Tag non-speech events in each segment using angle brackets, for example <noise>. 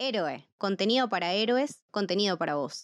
Héroe, contenido para héroes, contenido para vos.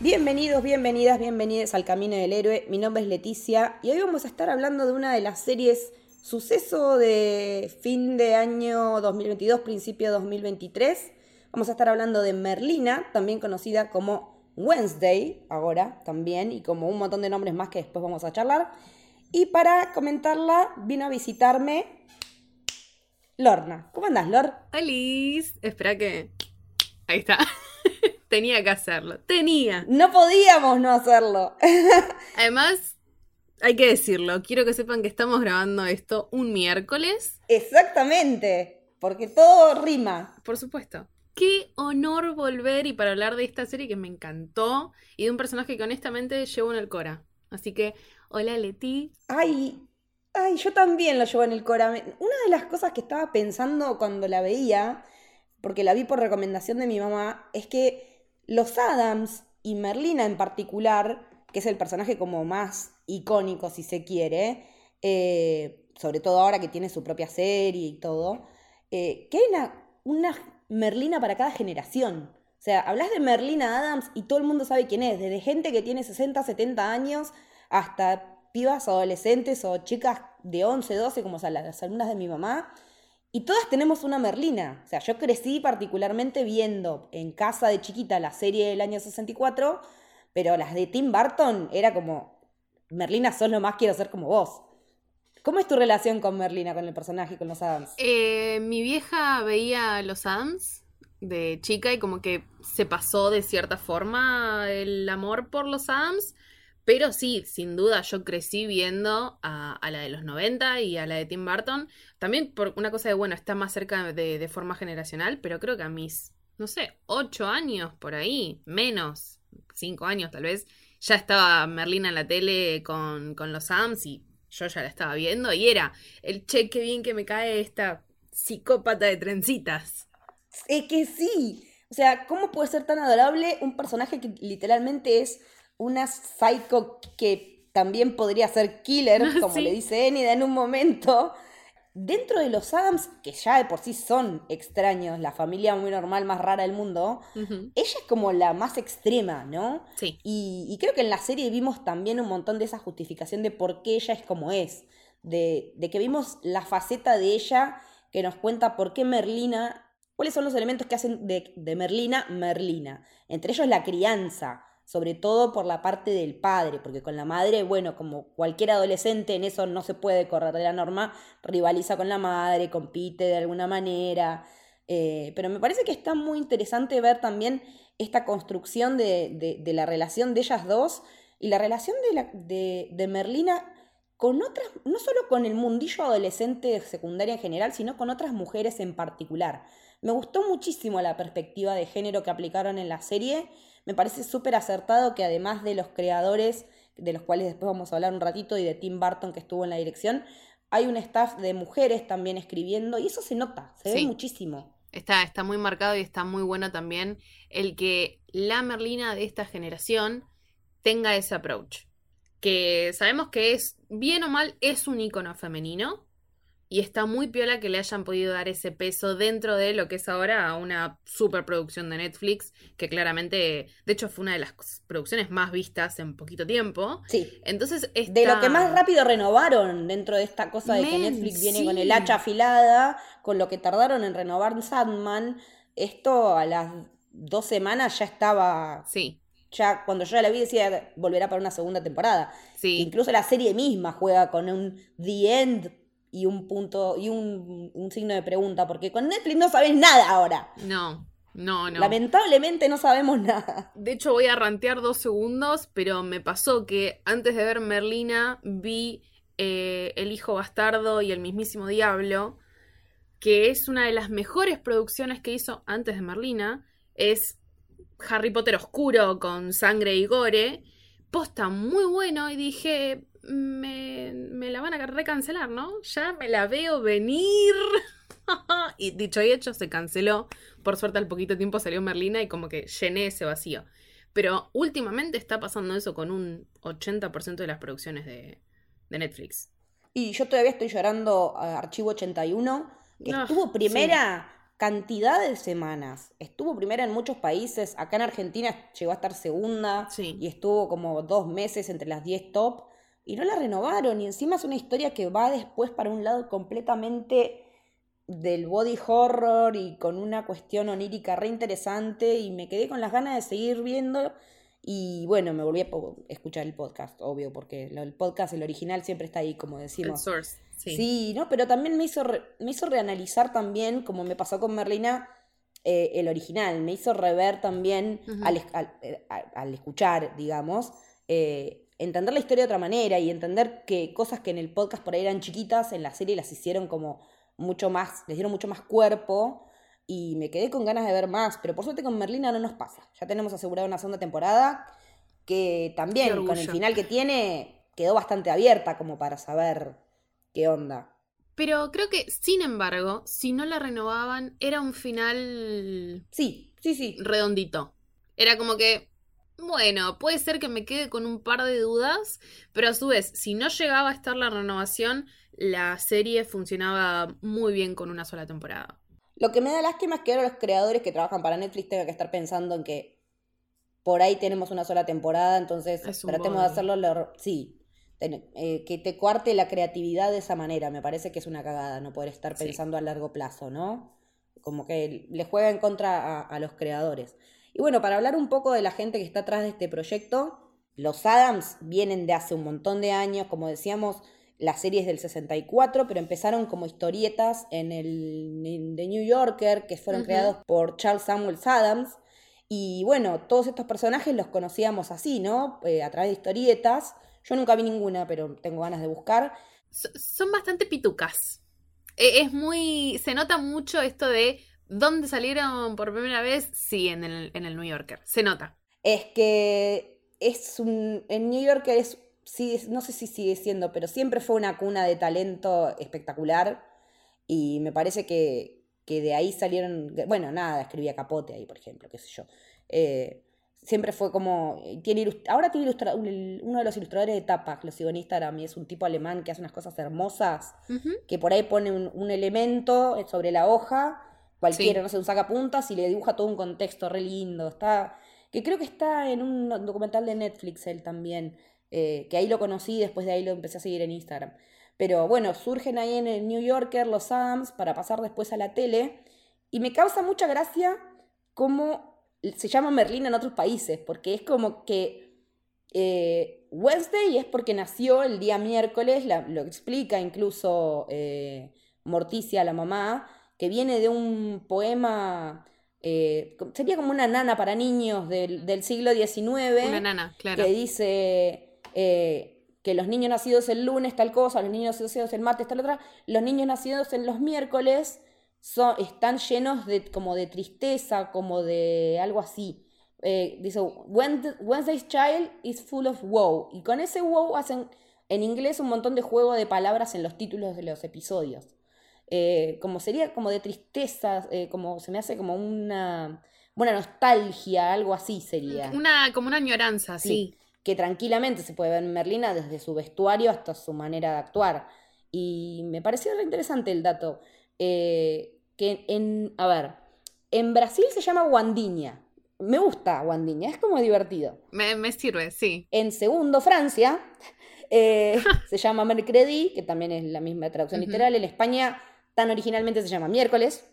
Bienvenidos, bienvenidas, bienvenidas al Camino del Héroe. Mi nombre es Leticia y hoy vamos a estar hablando de una de las series suceso de fin de año 2022, principio de 2023. Vamos a estar hablando de Merlina, también conocida como Wednesday, ahora también, y como un montón de nombres más que después vamos a charlar. Y para comentarla vino a visitarme Lorna. ¿Cómo andás, Lor? Alice, espera que... Ahí está. <laughs> Tenía que hacerlo. Tenía. No podíamos no hacerlo. <laughs> Además, hay que decirlo. Quiero que sepan que estamos grabando esto un miércoles. Exactamente. Porque todo rima. Por supuesto. Qué honor volver y para hablar de esta serie que me encantó y de un personaje que honestamente llevo en el Cora. Así que, hola Leti. Ay, ay, yo también lo llevo en el Cora. Una de las cosas que estaba pensando cuando la veía, porque la vi por recomendación de mi mamá, es que los Adams y Merlina en particular, que es el personaje como más icónico si se quiere, eh, sobre todo ahora que tiene su propia serie y todo, eh, que hay una, una Merlina para cada generación. O sea, hablas de Merlina Adams y todo el mundo sabe quién es, desde gente que tiene 60, 70 años hasta pibas adolescentes o chicas de 11, 12, como las alumnas de mi mamá. Y todas tenemos una Merlina. O sea, yo crecí particularmente viendo en casa de chiquita la serie del año 64, pero las de Tim Burton era como, Merlina solo más quiero ser como vos. ¿Cómo es tu relación con Merlina, con el personaje, con los Adams? Eh, mi vieja veía los Adams de chica y como que se pasó de cierta forma el amor por los Adams. Pero sí, sin duda, yo crecí viendo a, la de los 90 y a la de Tim Burton. También por una cosa de, bueno, está más cerca de, forma generacional, pero creo que a mis, no sé, 8 años por ahí, menos, 5 años tal vez, ya estaba Merlina en la tele con, con los Adams y yo ya la estaba viendo y era el che, qué bien que me cae esta psicópata de trencitas. Es que sí. O sea, ¿cómo puede ser tan adorable un personaje que literalmente es una psycho que también podría ser killer, <laughs> como le dice Enida en un momento? Dentro de los Adams, que ya de por sí son extraños, la familia muy normal, más rara del mundo, ella es como la más extrema, ¿no? Sí. Y, creo que en la serie vimos también un montón de esa justificación de por qué ella es como es, de, de que vimos la faceta de ella que nos cuenta por qué Merlina, cuáles son los elementos que hacen de, de Merlina Merlina. Entre ellos la crianza, sobre todo por la parte del padre, porque con la madre, bueno, como cualquier adolescente en eso no se puede correr de la norma, rivaliza con la madre, compite de alguna manera, eh, pero me parece que está muy interesante ver también esta construcción de, de, la relación de ellas dos y la relación de, la, de, de Merlina con otras, no solo con el mundillo adolescente secundaria en general, sino con otras mujeres en particular. Me gustó muchísimo la perspectiva de género que aplicaron en la serie me parece súper acertado que además de los creadores, de los cuales después vamos a hablar un ratito, y de Tim Burton que estuvo en la dirección, hay un staff de mujeres también escribiendo y eso se nota, se ve muchísimo. Está, está muy marcado y está muy bueno también el que la Merlina de esta generación tenga ese approach. Que sabemos que es, bien o mal, es un icono femenino, y está muy piola que le hayan podido dar ese peso dentro de lo que es ahora una superproducción de Netflix, que claramente, de hecho, fue una de las producciones más vistas en poquito tiempo. Sí. Entonces, de lo que más rápido renovaron dentro de esta cosa de que Netflix viene con el hacha afilada, con lo que tardaron en renovar Sandman, esto a las dos semanas ya estaba. Sí ya cuando yo la vi decía volverá para una segunda temporada. Sí. Incluso la serie misma juega con un The End y un punto y un, signo de pregunta, porque con Netflix no sabes nada ahora. No, no, no. Lamentablemente no sabemos nada. De hecho, voy a rantear dos segundos, pero me pasó que antes de ver Merlina vi eh, El Hijo Bastardo y El mismísimo Diablo, que es una de las mejores producciones que hizo antes de Merlina. Es Harry Potter oscuro con sangre y gore. Posta muy bueno y dije, me, me la van a recancelar, ¿no? Ya me la veo venir. <laughs> y dicho y hecho, se canceló. Por suerte, al poquito tiempo salió Merlina y como que llené ese vacío. Pero últimamente está pasando eso con un 80% de las producciones de, de Netflix. Y yo todavía estoy llorando a Archivo 81, que Ah, estuvo primera cantidad de semanas. Estuvo primera en muchos países. Acá en Argentina llegó a estar segunda Sí. y estuvo como dos meses entre las 10 top. Y no la renovaron. Y encima es una historia que va después para un lado completamente del body horror y con una cuestión onírica re interesante. Y me quedé con las ganas de seguir viendo. Y bueno, me volví a escuchar el podcast, obvio, porque el podcast, el original, siempre está ahí, como El decimos. Source. Sí. Sí, ¿no? Pero también me hizo, re- me hizo reanalizar también, como me pasó con Merlina, eh, el original. Me hizo rever también, al, al- eh, al- al escuchar, digamos, eh, entender la historia de otra manera y entender que cosas que en el podcast por ahí eran chiquitas, en la serie las hicieron como mucho más, les dieron mucho más cuerpo y me quedé con ganas de ver más. Pero por suerte con Merlina no nos pasa. Ya tenemos asegurada una segunda temporada que también con el final que tiene quedó bastante abierta como para saber qué onda. Pero creo que, sin embargo, si no la renovaban, era un final Sí, sí, sí. redondito. Era como que, bueno, puede ser que me quede con un par de dudas, pero a su vez, si no llegaba a estar la renovación, la serie funcionaba muy bien con una sola temporada. Lo que me da lástima es que ahora los creadores que trabajan para Netflix tengan que estar pensando en que por ahí tenemos una sola temporada, entonces tratemos de bodrio. hacerlo. lo- sí, ten- eh, que te cuarte la creatividad de esa manera. Me parece que es una cagada no poder estar Sí. pensando a largo plazo, ¿no? Como que le juega en contra a, a los creadores. Y bueno, para hablar un poco de la gente que está atrás de este proyecto, los Adams vienen de hace un montón de años, como decíamos, la serie es del 64, pero empezaron como historietas en el en The New Yorker, que fueron creados por Charles Samuels Adams. Y bueno, todos estos personajes los conocíamos así, ¿no? Eh, a través de historietas. Yo nunca vi ninguna, pero tengo ganas de buscar. So- son bastante pitucas. E- Es muy. Se nota mucho esto de dónde salieron por primera vez. Sí, en el, en el New Yorker. Se nota. Es que es un. En New York es. Sí, no sé si sigue siendo, pero siempre fue una cuna de talento espectacular. Y me parece que, que de ahí salieron. Bueno, nada, escribía Capote ahí, por ejemplo, qué sé yo. Eh, siempre fue como. Tiene ahora tiene ilustra- uno de los ilustradores de tapas, lo sigo en Instagram, y es un tipo alemán que hace unas cosas hermosas. Que por ahí pone un, un elemento sobre la hoja, cualquiera, Sí. no sé, un sacapuntas y le dibuja todo un contexto re lindo. Está, que creo que está en un documental de Netflix él también, eh, que ahí lo conocí, después de ahí lo empecé a seguir en Instagram. Pero bueno, surgen ahí en el New Yorker los Adams para pasar después a la tele y me causa mucha gracia cómo se llama Merlina en otros países, porque es como que eh, Wednesday es porque nació el día miércoles, la- lo explica incluso eh, Morticia, la mamá, que viene de un poema, eh, sería como una nana para niños del, del siglo XIX, Una nana, claro. que dice eh, que los niños nacidos el lunes tal cosa, los niños nacidos el martes tal otra, los niños nacidos en los miércoles son, están llenos de como de tristeza, como de algo así. Eh, dice, "Wed- Wednesday's child is full of woe. Y con ese woe hacen en inglés un montón de juego de palabras en los títulos de los episodios. Eh, como sería como de tristeza, eh, como se me hace como una, una nostalgia, algo así sería. Una, como una añoranza, sí. Sí, que tranquilamente se puede ver en Merlina desde su vestuario hasta su manera de actuar. Y me pareció re interesante el dato. eh, que en, a ver, en Brasil se llama guandiña. Me gusta guandiña, es como divertido. Me, me sirve, sí. En segundo, Francia, eh, <laughs> se llama Mercredi, que también es la misma traducción literal. En España, tan originalmente se llama miércoles.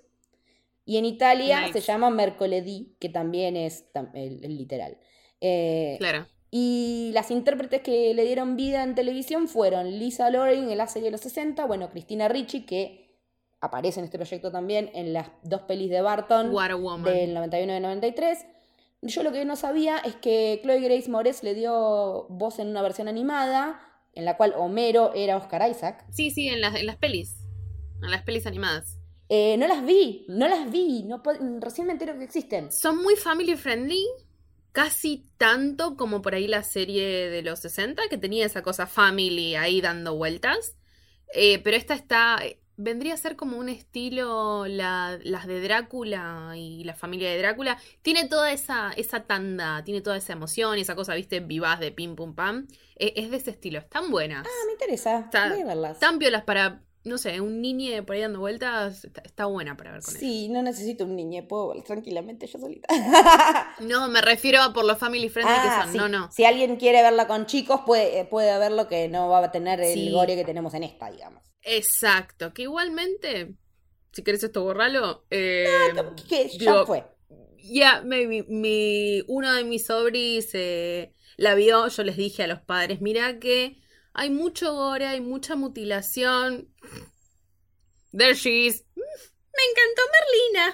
Y en Italia Nice. se llama mercoledì, que también es tam- el, el literal. Eh, Claro. y las intérpretes que le dieron vida en televisión fueron Lisa Loring en la serie de los 60, bueno, Cristina Ricci, que aparece en este proyecto también en las dos pelis de Barton What a woman. del 91 y del 93. Yo lo que no sabía es que Chloe Grace Moretz le dio voz en una versión animada, en la cual Homero era Oscar Isaac. Sí, sí, en las, en las pelis. En las pelis animadas. Eh, no las vi, no las vi, no recién me entero que existen. Son muy family friendly. casi tanto como por ahí la serie de los 60, que tenía esa cosa family ahí dando vueltas. Eh, pero esta está. Vendría a ser como un estilo la- las de Drácula y la familia de Drácula. Tiene toda esa, esa tanda, tiene toda esa emoción y esa cosa, viste, vivaz de pim pum pam. Eh, es de ese estilo, están buenas. Ah, me interesa. Está- Voy a verlas. Están piolas para, no sé, un niño por ahí dando vueltas. Está, está buena para ver con él. Sí, no necesito un niño, puedo verlas tranquilamente yo solita. <laughs> No, me refiero a por los family friendly Ah, que son. sí. No, no. Si alguien quiere verla con chicos, puede, eh, puede verlo que no va a tener el gore que tenemos en esta, digamos. Exacto. Que igualmente, si querés esto borralo. Eh, Que ya digo, fue. Ya, maybe, mi, uno de mis sobris eh, la vio, yo les dije a los padres, mira que hay mucho gore, hay mucha mutilación. There she is. Me encantó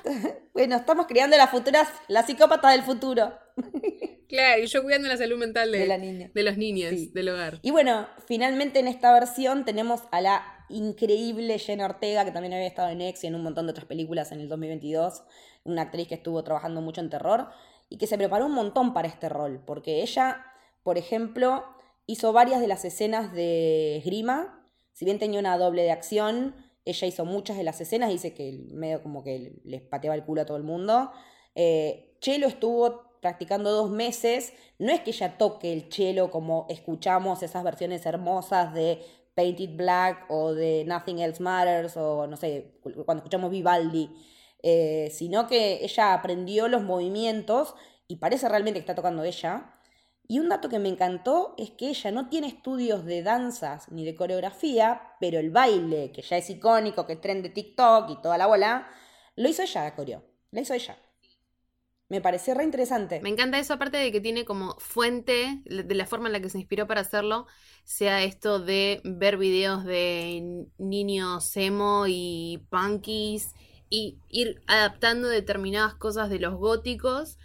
Merlina. <laughs> Bueno, estamos criando las futuras, las psicópatas del futuro <laughs> Claro, y yo cuidando la salud mental de, de la niña. de los niños Sí. del hogar. Y bueno, finalmente en esta versión tenemos a la increíble Jenna Ortega, que también había estado en X y en un montón de otras películas en el 2022, una actriz que estuvo trabajando mucho en terror y que se preparó un montón para este rol, porque ella, por ejemplo, hizo varias de las escenas de Grima, si bien tenía una doble de acción, ella hizo muchas de las escenas, dice que medio como que les pateaba el culo a todo el mundo. Eh, Chelo estuvo practicando dos meses. No es que ella toque el chelo como escuchamos esas versiones hermosas de Painted Black o de Nothing Else Matters o no sé, cuando escuchamos Vivaldi, eh, sino que ella aprendió los movimientos y parece realmente que está tocando ella. Y un dato que me encantó es que ella no tiene estudios de danzas ni de coreografía, pero el baile, que ya es icónico, que es tren de TikTok y toda la bola, lo hizo ella la coreo. La hizo ella. Me pareció re interesante. Me encanta eso, aparte de que tiene como fuente, de la forma en la que se inspiró para hacerlo, sea esto de ver videos de niños emo y punkies y ir adaptando determinadas cosas de los góticos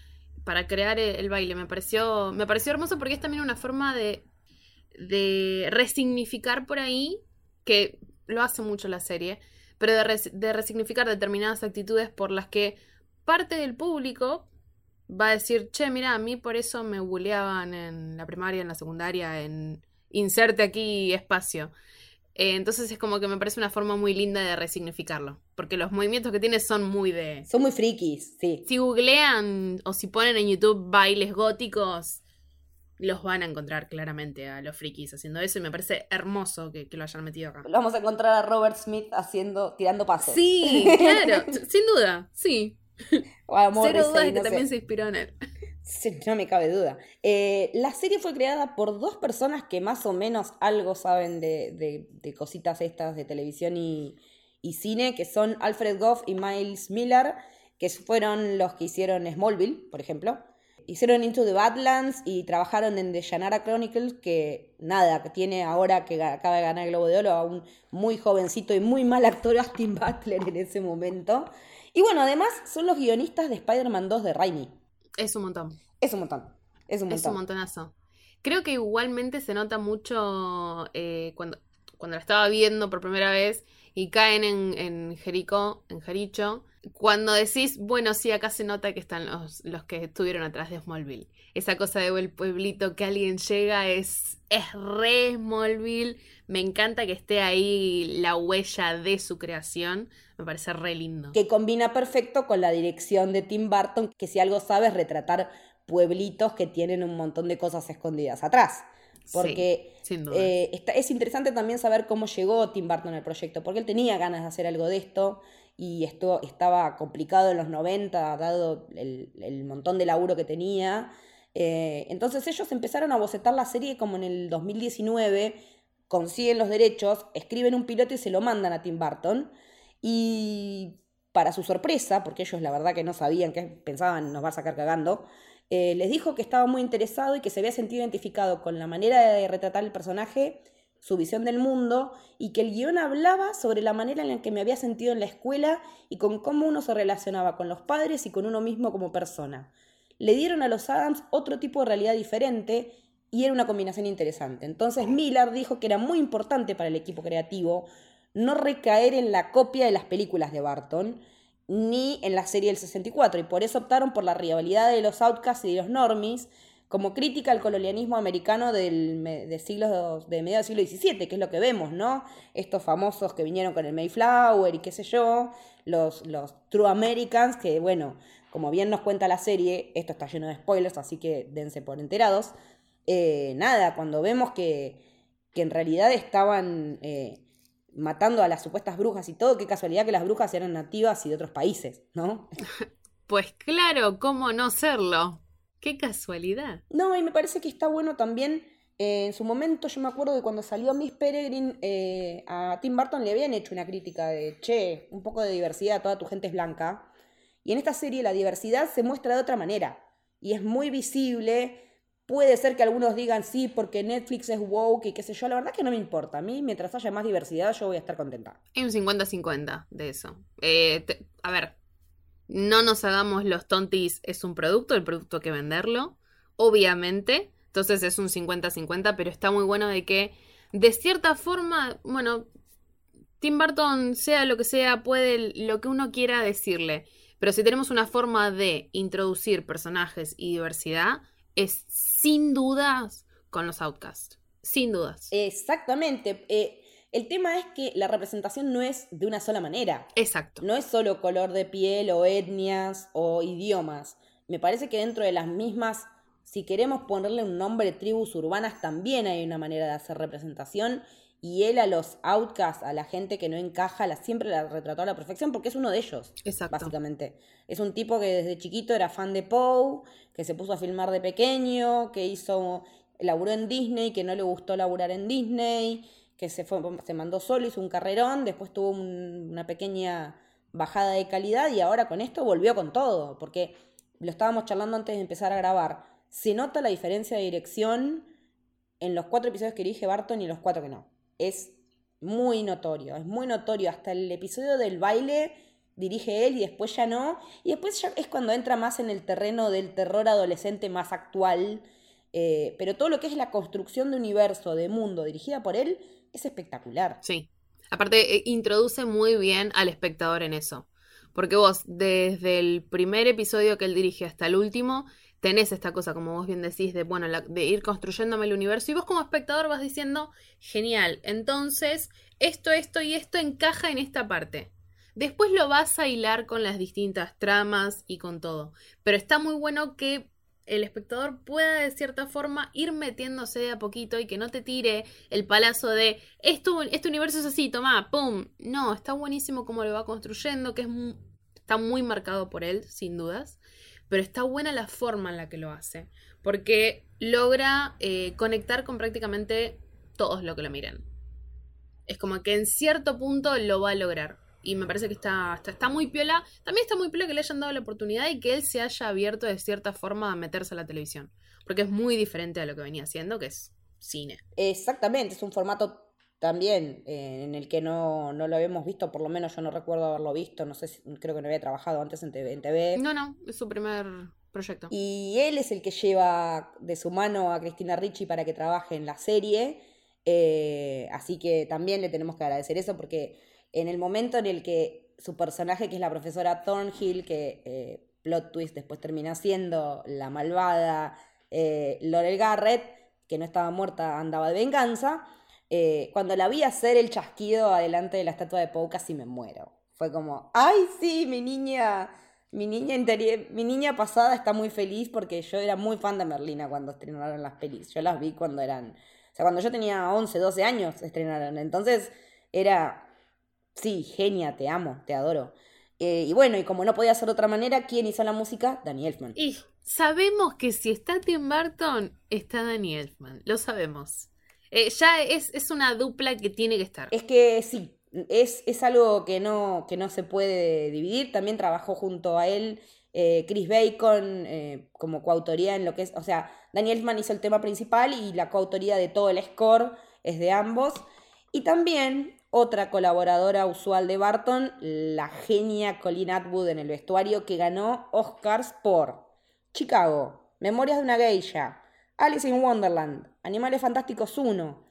para crear el, el baile. Me pareció, me pareció hermoso porque es también una forma de, de resignificar por ahí, que lo hace mucho la serie, pero de, res- de resignificar determinadas actitudes por las que parte del público va a decir, che, mira, a mí por eso me bulleaban en la primaria, en la secundaria, en inserte aquí espacio. Eh, entonces es como que me parece una forma muy linda de resignificarlo, porque los movimientos que tiene son muy de... Son muy frikis, sí. Si googlean o si ponen en YouTube bailes góticos, los van a encontrar claramente a los frikis haciendo eso y me parece hermoso que, que lo hayan metido acá. Lo vamos a encontrar a Robert Smith haciendo, tirando pasos. Sí, claro, <laughs> sin duda, sí. Cero dudas de que no sé. también se inspiró en él. No me cabe duda. Eh, la serie fue creada por dos personas que más o menos algo saben de, de- cositas estas de televisión y, y cine, que son Alfred Goff y Miles Miller, que fueron los que hicieron Smallville, por ejemplo. Hicieron Into the Badlands y trabajaron en The Shannara Chronicles, que nada, que tiene ahora que acaba de ganar el Globo de Oro a un muy jovencito y muy mal actor <laughs> Austin Butler en ese momento. Y bueno, además son los guionistas de Spider-Man 2 de Raimi. Es un montón. Es un montón. Es un montón. Es un montonazo. Creo que igualmente se nota mucho eh, cuando, cuando la estaba viendo por primera vez y caen en, en Jericó, en Jericho, cuando decís, bueno, sí, acá se nota que están los, los que estuvieron atrás de Smallville. Esa cosa de el pueblito que alguien llega es, es re Smallville. Me encanta que esté ahí la huella de su creación. Me parece re lindo. que combina perfecto con la dirección de Tim Burton, que si algo sabe es retratar pueblitos que tienen un montón de cosas escondidas atrás. Porque Sí, sin duda. eh, está- es interesante también saber cómo llegó Tim Burton al proyecto, porque él tenía ganas de hacer algo de esto y esto estaba complicado en los 90, dado el, el montón de laburo que tenía. Eh, entonces ellos empezaron a bocetar la serie como en el 2019, consiguen los derechos, escriben un piloto y se lo mandan a Tim Burton. Y para su sorpresa, porque ellos la verdad que no sabían que pensaban nos va a sacar cagando, eh, les dijo que estaba muy interesado y que se había sentido identificado con la manera de retratar el personaje, su visión del mundo, y que el guion hablaba sobre la manera en la que me había sentido en la escuela y con cómo uno se relacionaba con los padres y con uno mismo como persona. Le dieron a los Adams otro tipo de realidad diferente y era una combinación interesante. Entonces Miller dijo que era muy importante para el equipo creativo no recaer en la copia de las películas de Barton ni en la serie del 64, y por eso optaron por la rivalidad de los outcasts y de los normies como crítica al colonialismo americano del, de de mediados del siglo XVII, que es lo que vemos, ¿no? Estos famosos que vinieron con el Mayflower y qué sé yo, los, los True Americans, que bueno, como bien nos cuenta la serie, esto está lleno de spoilers, así que dense por enterados. Eh, nada, cuando vemos que, que en realidad estaban eh, matando a las supuestas brujas y todo, qué casualidad que las brujas eran nativas y de otros países, ¿no? <laughs> Pues claro, ¿cómo no serlo? Qué casualidad. No, y me parece que está bueno también. Eh, en su momento, yo me acuerdo que cuando salió Miss Peregrine, eh, a Tim Burton le habían hecho una crítica de, che, un poco de diversidad, toda tu gente es blanca. Y en esta serie la diversidad se muestra de otra manera. Y es muy visible, Puede ser que algunos digan sí porque Netflix es woke y qué sé yo. La verdad que no me importa. A mí, mientras haya más diversidad, yo voy a estar contenta. Hay un 50-50 de eso. Eh, a ver, no nos hagamos los tontis. Es un producto, el producto hay que venderlo. Obviamente. Entonces es un 50-50, pero está muy bueno de que, de cierta forma, bueno, Tim Burton, sea lo que sea, puede lo que uno quiera decirle. Pero si tenemos una forma de introducir personajes y diversidad, es sin dudas con los Outcasts. Sin dudas. Exactamente. Eh, el tema es que la representación no es de una sola manera. Exacto. No es solo color de piel o etnias o idiomas. Me parece que dentro de las mismas, si queremos ponerle un nombre tribus urbanas, también hay una manera de hacer representación y él a los outcasts, a la gente que no encaja, la, siempre la retrató a la perfección porque es uno de ellos, Exacto. básicamente. Es un tipo que desde chiquito era fan de Poe, que se puso a filmar de pequeño, que hizo, laburó en Disney, que no le gustó laburar en Disney, que se, fue, se mandó solo, hizo un carrerón, después tuvo una pequeña bajada de calidad y ahora con esto volvió con todo, porque lo estábamos charlando antes de empezar a grabar. Se nota la diferencia de dirección en los cuatro episodios que dirige Barton y los cuatro que no es muy notorio, es muy notorio. Hasta el episodio del baile dirige él y después ya no. Y después ya es cuando entra más en el terreno del terror adolescente más actual. Eh, pero todo lo que es la construcción de universo, de mundo, dirigida por él, es espectacular. Sí. Aparte, eh, introduce muy bien al espectador en eso. Porque vos, desde el primer episodio que él dirige hasta el último, tenés esta cosa, como vos bien decís, de, bueno, de ir construyéndome el universo y vos como espectador vas diciendo, genial, entonces esto, esto y esto encaja en esta parte. Después lo vas a hilar con las distintas tramas y con todo. Pero está muy bueno que el espectador pueda de cierta forma ir metiéndose de a poquito y que no te tire el palazo de esto, este universo es así, toma, pum. No, está buenísimo cómo lo va construyendo, que es está muy marcado por él, sin dudas pero está buena la forma en la que lo hace, porque logra eh, conectar con prácticamente todos los que lo miren. Es como que en cierto punto lo va a lograr. Y me parece que está, está, está, muy piola. También está muy piola que le hayan dado la oportunidad y que él se haya abierto de cierta forma a meterse a la televisión. Porque es muy diferente a lo que venía haciendo, que es cine. Exactamente, es un formato también eh, en el que no, no, lo habíamos visto, por lo menos yo no recuerdo haberlo visto, no sé si, creo que no había trabajado antes en TV, en TV. No, no, es su primer proyecto. Y él es el que lleva de su mano a Cristina Ricci para que trabaje en la serie, eh, así que también le tenemos que agradecer eso porque en el momento en el que su personaje, que es la profesora Thornhill, que eh, plot twist después termina siendo la malvada Laurel Garrett, que no estaba muerta, andaba de venganza, eh, cuando la vi hacer el chasquido adelante de la estatua de Poe, casi me muero. Fue como, ay, sí, mi niña, mi niña interior, mi niña pasada está muy feliz porque yo era muy fan de Merlina cuando estrenaron las pelis. Yo las vi cuando eran, o sea, cuando yo tenía 11, 12 años estrenaron. Entonces era, sí, genia, te amo, te adoro. Eh, y bueno, y como no podía ser de otra manera, ¿quién hizo la música? Danny Elfman. Y sabemos que si está Tim Burton, está Danny Elfman. Lo sabemos. Eh, ya es, una dupla que tiene que estar. Es que sí, es, es algo que no, que no se puede dividir. También trabajó junto a él eh, Chris Bacon eh, como coautoría en lo que es, o sea, Daniel Elfman hizo el tema principal y la coautoría de todo el score es de ambos. Y también otra colaboradora usual de Barton, la genia Colleen Atwood en el vestuario, que ganó Oscars por Chicago, Memorias de una Geisha, Alice in Wonderland, Animales Fantásticos 1,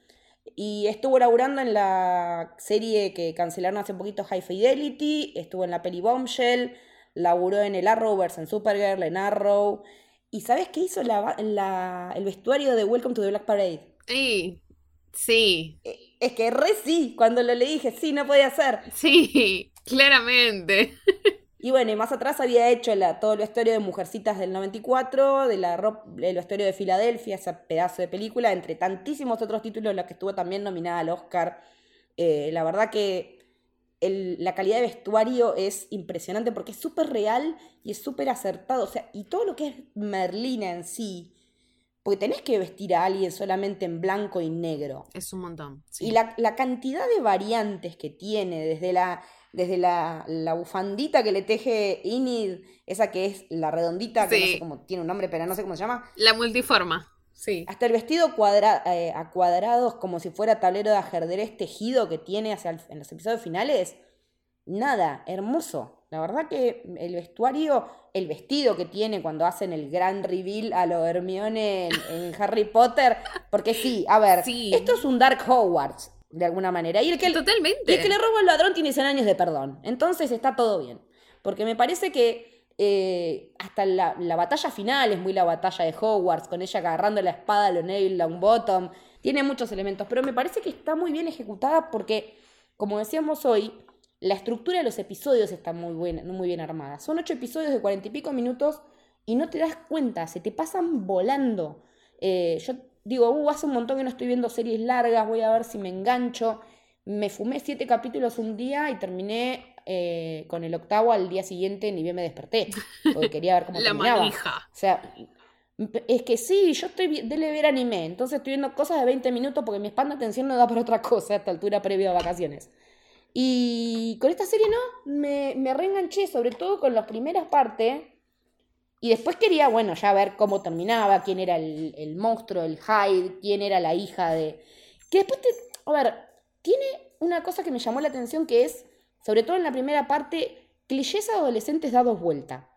Y estuvo laburando en la serie que cancelaron hace poquito High Fidelity, estuvo en la peli Bombshell, laburó en el Arrowverse, en Supergirl, en Arrow. ¿Y sabes qué hizo la, la- el vestuario de Welcome to the Black Parade? Ey, sí, Eh, Es que re sí, cuando lo leí dije, sí, no podía ser. sí, claramente. Y bueno, y más atrás había hecho la, todo el vestuario de Mujercitas del 94, de la el vestuario de Filadelfia, ese pedazo de película, entre tantísimos otros títulos en los que estuvo también nominada al Oscar. Eh, la verdad que el- la calidad de vestuario es impresionante porque es súper real y es súper acertado. O sea, y todo lo que es Merlina en sí, porque tenés que vestir a alguien solamente en blanco y negro. Es un montón. sí. Y la, la cantidad de variantes que tiene, desde la, desde la, la bufandita que le teje Inid, esa que es la redondita, que no sé cómo tiene un nombre, pero no sé cómo se llama, La multiforma. Sí. hasta el vestido cuadra, eh, a cuadrados como si fuera tablero de ajedrez tejido que tiene hacia el- en los episodios finales, nada, hermoso. La verdad que el vestuario, el vestido que tiene cuando hacen el gran reveal a lo Hermione en, en Harry Potter, porque sí, a ver, Sí. esto es un Dark Hogwarts, de alguna manera. Y el que, y Totalmente. el que le roba al ladrón tiene 100 años de perdón. Entonces está todo bien. Porque me parece que eh, hasta la, la batalla final es muy la batalla de Hogwarts, con ella agarrando la espada a lo Neville Longbottom. Tiene muchos elementos, pero me parece que está muy bien ejecutada porque, como decíamos hoy, la estructura de los episodios está muy, buena, muy bien armada. Son ocho episodios de cuarenta y pico minutos y no te das cuenta, se te pasan volando. Eh, yo digo, uh, hace un montón que no estoy viendo series largas, voy a ver si me engancho. Me fumé siete capítulos un día y terminé eh, con el octavo al día siguiente, ni bien me desperté, porque quería ver cómo <laughs> La terminaba. manija. O sea, es que sí, yo estoy dele ver anime, entonces estoy viendo cosas de 20 minutos porque mi span de atención no da para otra cosa a esta altura previo a vacaciones. Y con esta serie no, me, me reenganché, sobre todo con la primera parte. Y después quería, bueno, ya ver cómo terminaba, quién era el, el monstruo, el Hyde, quién era la hija de... Que después te... A ver, tiene una cosa que me llamó la atención que es, sobre todo en la primera parte, clichés adolescentes dados vuelta.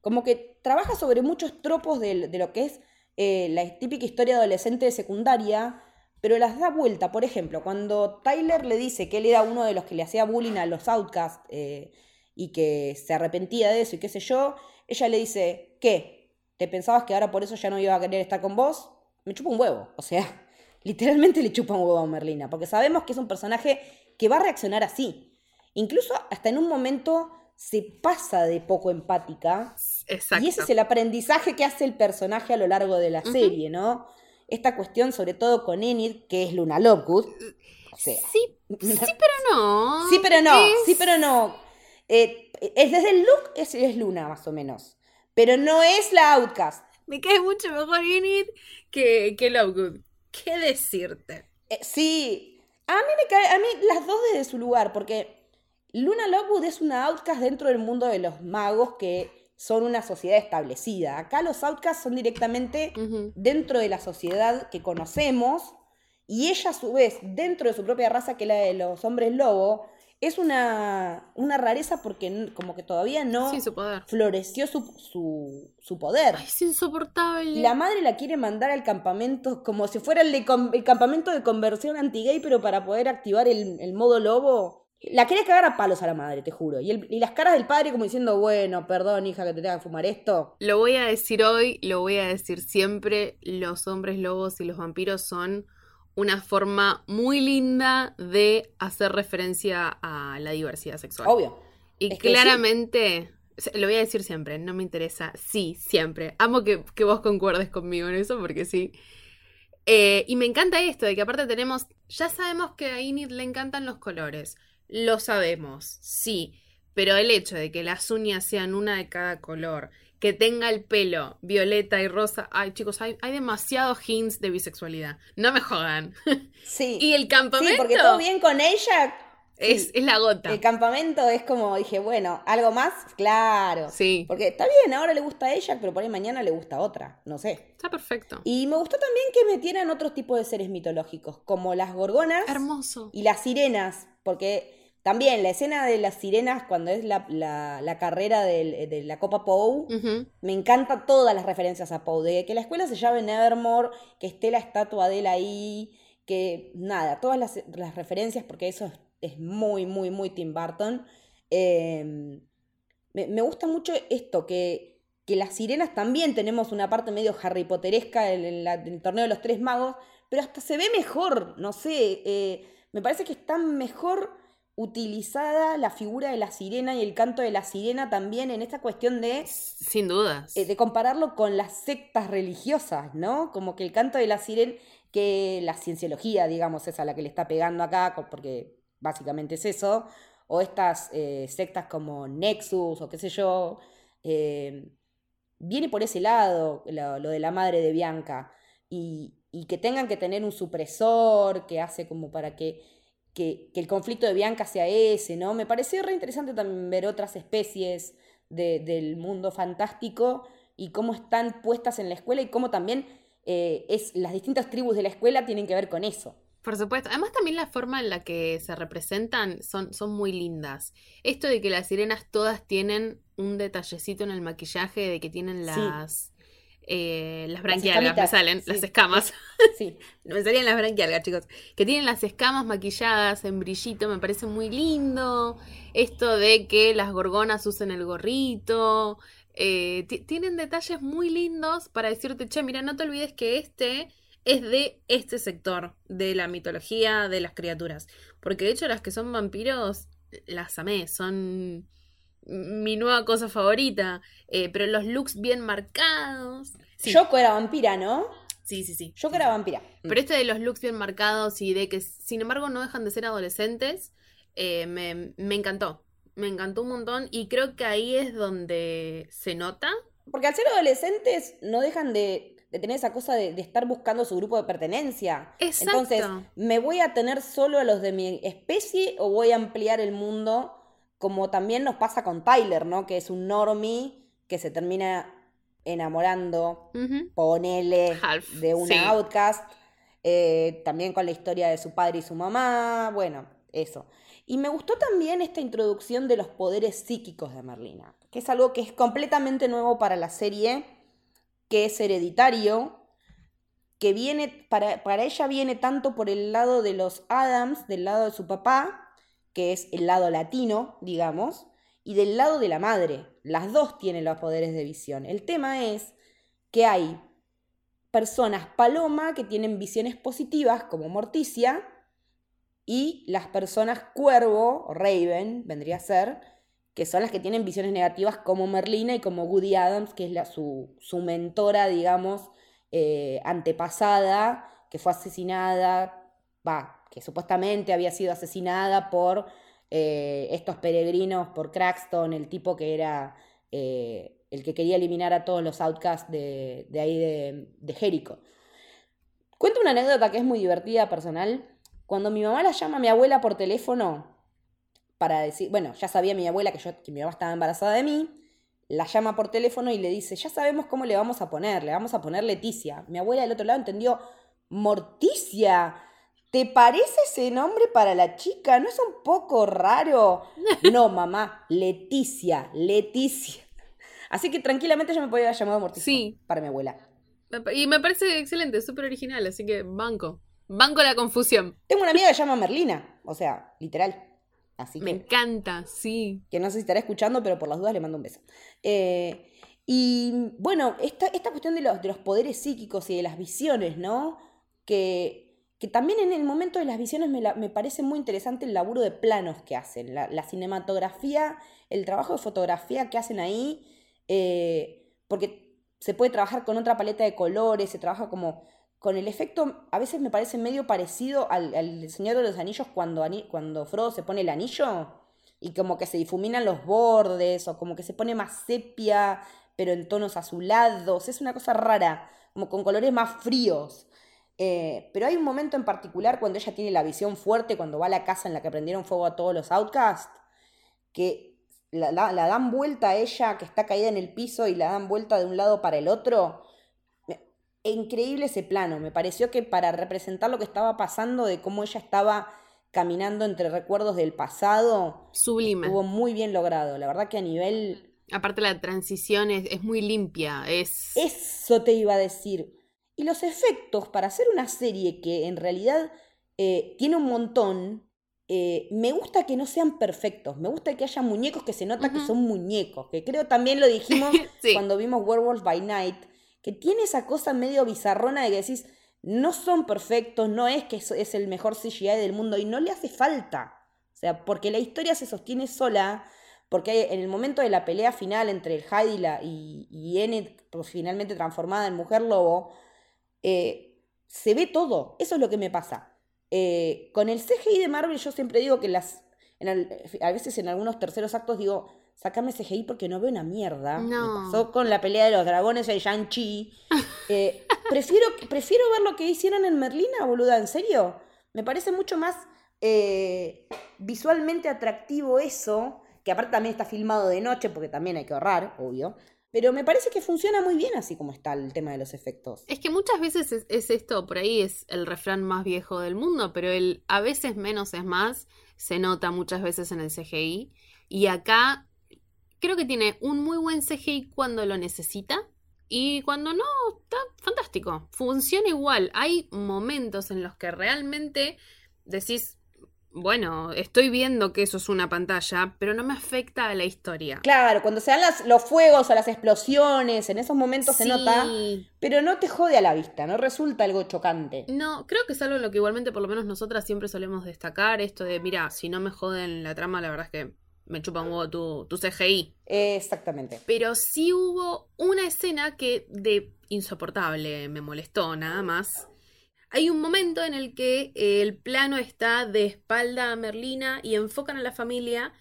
Como que trabaja sobre muchos tropos de, de lo que es eh, la típica historia adolescente de secundaria, pero las da vuelta. Por ejemplo, cuando Tyler le dice que él era uno de los que le hacía bullying a los outcasts eh, y que se arrepentía de eso y qué sé yo, ella le dice, ¿qué? ¿Te pensabas que ahora por eso ya no iba a querer estar con vos? Me chupa un huevo. O sea, <laughs> literalmente le chupa un huevo a Merlina, porque sabemos que es un personaje que va a reaccionar así. Incluso hasta en un momento se pasa de poco empática. Exacto. Y ese es el aprendizaje que hace el personaje a lo largo de la serie, ¿no? Esta cuestión, sobre todo con Enid, que es Luna Lovegood. O sea, Sí, <laughs> sí, pero no. sí, pero no, Es- sí, pero no. Eh, es desde el look es, es Luna, más o menos. Pero no es la Outcast. Me cae mucho mejor Enid que, que Lovegood. ¿Qué decirte? Eh, sí, a mí me cae, a mí las dos desde su lugar, porque Luna Lovegood es una outcast dentro del mundo de los magos que son una sociedad establecida. Acá los outcasts son directamente dentro de la sociedad que conocemos y ella a su vez dentro de su propia raza que es la de los hombres lobo es una, una rareza porque como que todavía no Sí, su poder. floreció su, su, su poder. Ay, es insoportable. La madre la quiere mandar al campamento como si fuera el, de el campamento de conversión anti-gay, pero para poder activar el, el modo lobo. La quería cagar a palos a la madre, te juro. Y, el- y las caras del padre como diciendo, bueno, perdón, hija, que te tenga que fumar esto. Lo voy a decir hoy, lo voy a decir siempre. Los hombres lobos y los vampiros son una forma muy linda de hacer referencia a la diversidad sexual. Obvio. Y Es que sí. claramente, lo voy a decir siempre, no me interesa. Sí, siempre. Amo que, que vos concuerdes conmigo en eso, porque sí. Eh, y me encanta esto, de que aparte tenemos, ya sabemos que a Inid le encantan los colores. Lo sabemos, sí. Pero el hecho de que las uñas sean una de cada color, que tenga el pelo violeta y rosa. Ay, chicos, hay, hay demasiados hints de bisexualidad. No me jodan. <laughs> Sí. y el campamento sí, porque todo bien con ella. es, sí. es la gota. El campamento es como, dije, bueno, ¿algo más? Claro. Sí, Porque está bien, ahora le gusta a ella, pero por ahí mañana le gusta a otra. No sé. está perfecto. Y me gustó también que metieran otros tipos de seres mitológicos, como las gorgonas. Hermoso. y las sirenas, porque también la escena de las sirenas cuando es la, la- la carrera del- de la Copa Poe, Ujú. me encanta todas las referencias a Poe, de que la escuela se llame Nevermore, que esté la estatua de él ahí, que nada, todas las, las referencias, porque eso es, es muy, muy, muy Tim Burton. eh, me, me gusta mucho esto, que, que las sirenas también tenemos una parte medio Harry Potteresca en, en la- en el torneo de los tres magos, pero hasta se ve mejor, no sé, eh, me parece que está mejor utilizada la figura de la sirena y el canto de la sirena también en esta cuestión de, Sin dudas. eh, de compararlo con las sectas religiosas, ¿no? Como que el canto de la sirena, que la cienciología, digamos, es a la que le está pegando acá, porque básicamente es eso, o estas eh, sectas como Nexus o qué sé yo, eh, viene por ese lado lo, lo de la madre de Bianca y, y que tengan que tener un supresor que hace como para que, que, que el conflicto de Bianca sea ese, ¿no? Me pareció re interesante también ver otras especies de- del mundo fantástico y cómo están puestas en la escuela y cómo también eh, es, las distintas tribus de la escuela tienen que ver con eso. Por supuesto. Además también la forma en la que se representan son, son muy lindas. Esto de que las sirenas todas tienen un detallecito en el maquillaje, de que tienen Sí. Las... eh, las branquialgas, me salen, sí. las escamas. <laughs> Sí, <laughs> Me salían las branquialgas, chicos. Que tienen las escamas maquilladas en brillito, me parece muy lindo. Esto de que las gorgonas usen el gorrito. eh, ti- tienen detalles muy lindos para decirte, che, mira, no te olvides que este es de este sector de la mitología de las criaturas. Porque de hecho las que son vampiros, las amé, son mi nueva cosa favorita. eh, pero los looks bien marcados. Sí, Yoko era vampira, ¿no? sí, sí, sí. Yoko sí, era sí. vampira. Pero este de los looks bien marcados y de que, sin embargo, no dejan de ser adolescentes, eh, me, me encantó. Me encantó un montón y creo que ahí es donde se nota. Porque al ser adolescentes no dejan de, de tener esa cosa de, de estar buscando su grupo de pertenencia. Exacto. Entonces, ¿me voy a tener solo a los de mi especie o voy a ampliar el mundo? Como también nos pasa con Tyler, ¿no? Que es un normie que se termina enamorando, ponele, Half, de una sí. outcast. eh, también con la historia de su padre y su mamá. Bueno, eso. Y me gustó también esta introducción de los poderes psíquicos de Merlina, que es algo que es completamente nuevo para la serie, que es hereditario, que viene, para, para ella viene tanto por el lado de los Adams, del lado de su papá, que es el lado latino, digamos, y del lado de la madre. Las dos tienen los poderes de visión. El tema es que hay personas paloma que tienen visiones positivas, como Morticia, y las personas cuervo, o Raven, vendría a ser, que son las que tienen visiones negativas como Merlina y como Woody Adams, que es la, su, su mentora, digamos, eh, antepasada, que fue asesinada, va, que supuestamente había sido asesinada por eh, estos peregrinos, por Craxton, el tipo que era eh, el que quería eliminar a todos los outcasts de, de ahí de, de Jericho. Cuento una anécdota que es muy divertida, personal. Cuando mi mamá la llama a mi abuela por teléfono para decir, bueno, ya sabía mi abuela que, yo, que mi mamá estaba embarazada de mí, la llama por teléfono y le dice, ya sabemos cómo le vamos a poner, le vamos a poner Leticia. Mi abuela del otro lado entendió, Morticia, ¿te parece ese nombre para la chica? ¿No es un poco raro? <laughs> No, mamá, Leticia, Leticia. Así que tranquilamente yo me podía haber llamado Morticia Sí. para mi abuela. Me Y me parece excelente, súper original, así que banco. Banco la confusión. Tengo una amiga que se llama Merlina, o sea, literal. Así Me que, encanta, sí. que no sé si estará escuchando, pero por las dudas le mando un beso. Eh, y bueno, esta, esta cuestión de los, de los poderes psíquicos y de las visiones, ¿no? Que, que también en el momento de las visiones me, la- me parece muy interesante el laburo de planos que hacen, la, cinematografía, el trabajo de fotografía que hacen ahí, eh, porque se puede trabajar con otra paleta de colores, se trabaja como con el efecto, a veces me parece medio parecido al, al Señor de los Anillos cuando, cuando Frodo se pone el anillo y como que se difuminan los bordes o como que se pone más sepia, pero en tonos azulados. Es una cosa rara, como con colores más fríos. Eh, pero hay un momento en particular cuando ella tiene la visión fuerte, cuando va a la casa en la que prendieron fuego a todos los outcasts, que la, la- la dan vuelta a ella, que está caída en el piso, y la dan vuelta de un lado para el otro. Increíble ese plano. Me pareció que para representar lo que estaba pasando, de cómo ella estaba caminando entre recuerdos del pasado, Sublime. estuvo muy bien logrado. La verdad que a nivel Aparte la transición es, es muy limpia, es... Eso te iba a decir. Y los efectos, para hacer una serie que en realidad eh, tiene un montón, eh, me gusta que no sean perfectos. Me gusta que haya muñecos que se nota que son muñecos. Que creo también lo dijimos <laughs> Sí. cuando vimos Werewolf by Night. Que tiene esa cosa medio bizarrona de que decís, no son perfectos, no es que es, es el mejor CGI del mundo y no le hace falta. O sea, porque la historia se sostiene sola. Porque en el momento de la pelea final entre el Hyde y, la, y, y Enid, pues, finalmente transformada en mujer lobo, eh, se ve todo. Eso es lo que me pasa. Eh, con el CGI de Marvel yo siempre digo que las... en a veces en algunos terceros actos digo, sacame CGI porque no veo una mierda. No. Me pasó con la pelea de los dragones de Shang-Chi. <laughs> Eh, prefiero, prefiero ver lo que hicieron en Merlina, boluda, ¿en serio? Me parece mucho más eh, visualmente atractivo eso, que aparte también está filmado de noche porque también hay que ahorrar, obvio. Pero me parece que funciona muy bien así como está el tema de los efectos. Es que muchas veces es, es esto, por ahí es el refrán más viejo del mundo, pero el a veces menos es más se nota muchas veces en el CGI. Y acá creo que tiene un muy buen CGI cuando lo necesita y cuando no, está fantástico. Funciona igual. Hay momentos en los que realmente decís, bueno, estoy viendo que eso es una pantalla, pero no me afecta a la historia. Claro, cuando se dan las- los fuegos o las explosiones, en esos momentos se Sí. nota, pero no te jode a la vista, no resulta algo chocante. No, creo que es algo en lo que igualmente por lo menos nosotras siempre solemos destacar, esto de, mira, si no me joden la trama, la verdad es que me chupa un huevo tu, tu CGI. Exactamente. Pero sí hubo una escena que de insoportable me molestó nada más. Hay un momento en el que eh, el plano está de espalda a Merlina y enfocan a la familia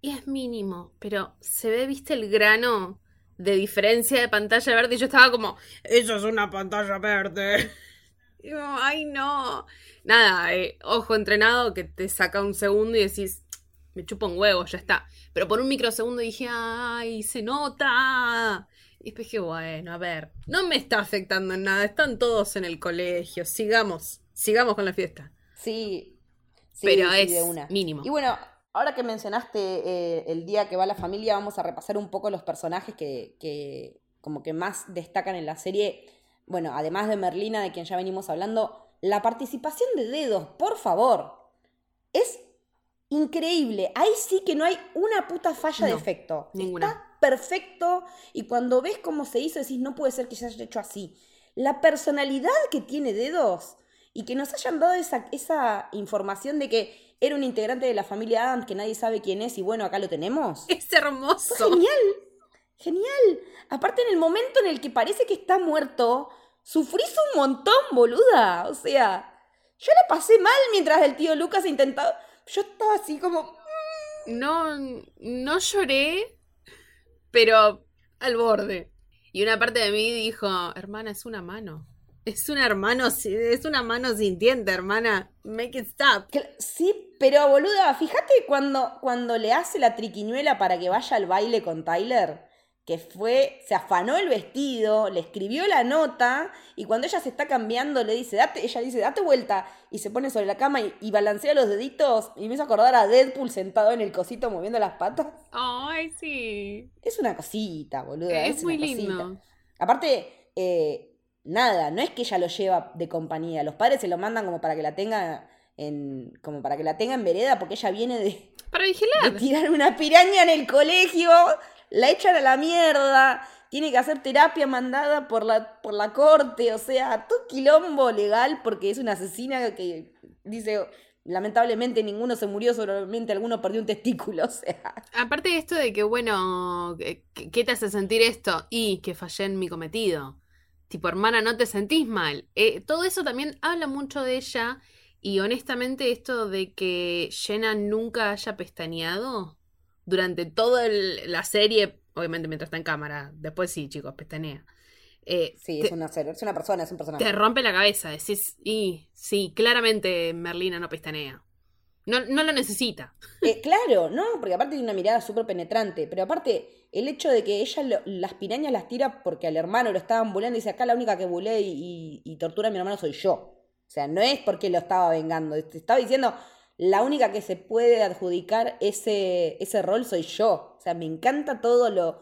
y es mínimo, pero se ve, viste, el grano de diferencia de pantalla verde y yo estaba como, eso es una pantalla verde. <laughs> Y yo, Ay, no. Nada, eh, ojo entrenado que te saca un segundo y decís, me chupa un huevo, ya está. Pero por un microsegundo dije, ay, se nota. Y dije, bueno, a ver, no me está afectando en nada, están todos en el colegio, sigamos, sigamos con la fiesta. Sí, sí, Pero sí, es de una. mínimo. Y bueno, ahora que mencionaste eh, el día que va la familia, vamos a repasar un poco los personajes que, que como que más destacan en la serie. Bueno, además de Merlina, de quien ya venimos hablando, la participación de Dedos, por favor. Es increíble. Ahí sí que no hay una puta falla de efecto. ninguna. Está perfecto y cuando ves cómo se hizo decís, no puede ser que se haya hecho así. La personalidad que tiene Dedos y que nos hayan dado esa, esa información de que era un integrante de la familia Adams que nadie sabe quién es y bueno, acá lo tenemos. <laughs> Es hermoso. Genial, genial. Aparte en el momento en el que parece que está muerto, sufrís un montón, boluda. O sea, yo la pasé mal mientras el tío Lucas intentaba... Yo estaba así como... No, no lloré, pero al borde. Y una parte de mí dijo, hermana, es una mano. Es una hermano, es una mano sintiente, hermana. Make it stop. Sí, pero boluda, fíjate cuando, cuando le hace la triquiñuela para que vaya al baile con Tyler, que fue, se afanó el vestido, le escribió la nota, y cuando ella se está cambiando, le dice, date, ella dice, date vuelta, y se pone sobre la cama y, y balancea los deditos, y me hizo acordar a Deadpool sentado en el cosito moviendo las patas. Ay, sí. Es una cosita, boluda. Es Es, muy una lindo. cosita. Aparte, eh, nada, no es que ella lo lleva de compañía. Los padres se lo mandan como para que la tenga en. como para que la tenga en vereda, porque ella viene de, Para de vigilar. tirar una piraña en el colegio, la echan a la mierda, tiene que hacer terapia mandada por la, por la corte, o sea, todo quilombo legal porque es una asesina que dice. Lamentablemente ninguno se murió, solamente alguno perdió un testículo, <laughs> o sea. Aparte de esto de que, bueno, ¿qué te hace sentir esto? Y que fallé en mi cometido. Tipo, hermana, no te sentís mal. Eh, todo eso también habla mucho de ella. Y honestamente, esto de que Jenna nunca haya pestañeado durante toda el- la serie, obviamente mientras está en cámara, después sí, chicos, pestañea. Eh, Sí, te, es una, es una persona, es un personaje. te rompe la cabeza. Decís, y sí, claramente Merlina no pestanea. No, no lo necesita. Eh, claro, no, porque aparte tiene una mirada súper penetrante. Pero aparte, el hecho de que ella lo- las pirañas las tira porque al hermano lo estaban bulleando y dice, acá la única que bulea y, y- y tortura a mi hermano soy yo. O sea, no es porque lo estaba vengando. Te estaba diciendo, la única que se puede adjudicar ese, ese rol soy yo. O sea, me encanta todo lo...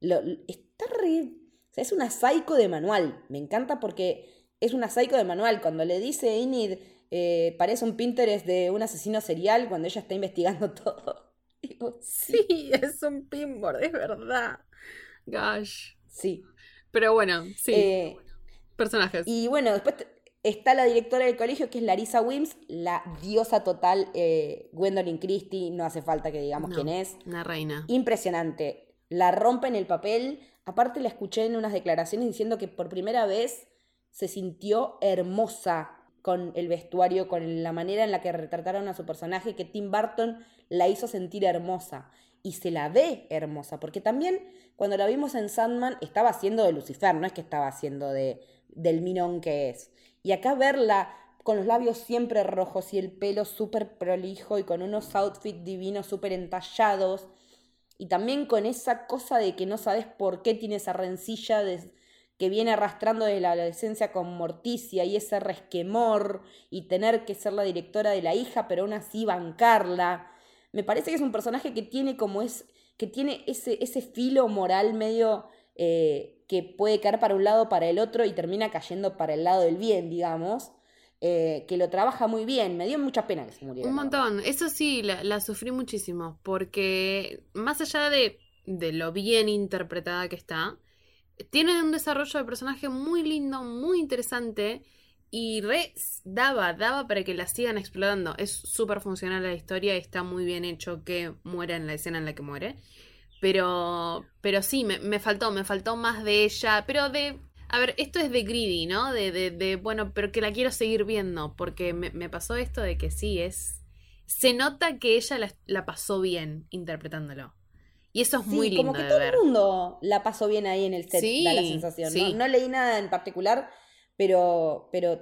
lo está re... O sea, es una psycho de manual. Me encanta porque es una psycho de manual. Cuando le dice Enid, eh, parece un Pinterest de un asesino serial, cuando ella está investigando <laughs> todo. Digo, sí. Sí, es un pinboard, es verdad. Gosh. Sí. Pero bueno, sí. Eh, Personajes. y bueno, después te- está la directora del colegio, que es Larissa Wims, la diosa total, eh, Gwendolyn Christie, no hace falta que digamos No, quién es. Una reina. Impresionante. La rompe en el papel. Aparte la escuché en unas declaraciones diciendo que por primera vez se sintió hermosa con el vestuario, con la manera en la que retrataron a su personaje, que Tim Burton la hizo sentir hermosa. Y se la ve hermosa, porque también cuando la vimos en Sandman estaba haciendo de Lucifer, no es que estaba haciendo de, del minón que es. Y acá verla con los labios siempre rojos y el pelo súper prolijo y con unos outfits divinos súper entallados. Y también con esa cosa de que no sabes por qué tiene esa rencilla de- que viene arrastrando de la adolescencia con Morticia y ese resquemor y tener que ser la directora de la hija, pero aún así bancarla. Me parece que es un personaje que tiene como es, que tiene ese, ese filo moral medio eh, que puede caer para un lado o para el otro y termina cayendo para el lado del bien, digamos. eh, que lo trabaja muy bien. Me dio mucha pena que se muriera. Un montón. Eso sí, la, la sufrí muchísimo. Porque más allá de, de lo bien interpretada que está, tiene un desarrollo de personaje muy lindo, muy interesante. Y re daba, daba para que la sigan explorando. Es súper funcional la historia y está muy bien hecho que muera en la escena en la que muere. Pero, pero sí, me, me faltó, me faltó más de ella. Pero de. A ver, esto es de greedy, ¿no? De, de, de bueno, pero que la quiero seguir viendo. Porque me, me pasó esto de que sí, es. Se nota que ella la, la pasó bien interpretándolo. Y eso es Sí, muy lindo como que de todo ver. el mundo la pasó bien ahí en el set, Sí, da la sensación. sí. ¿no? No leí nada en particular, pero, pero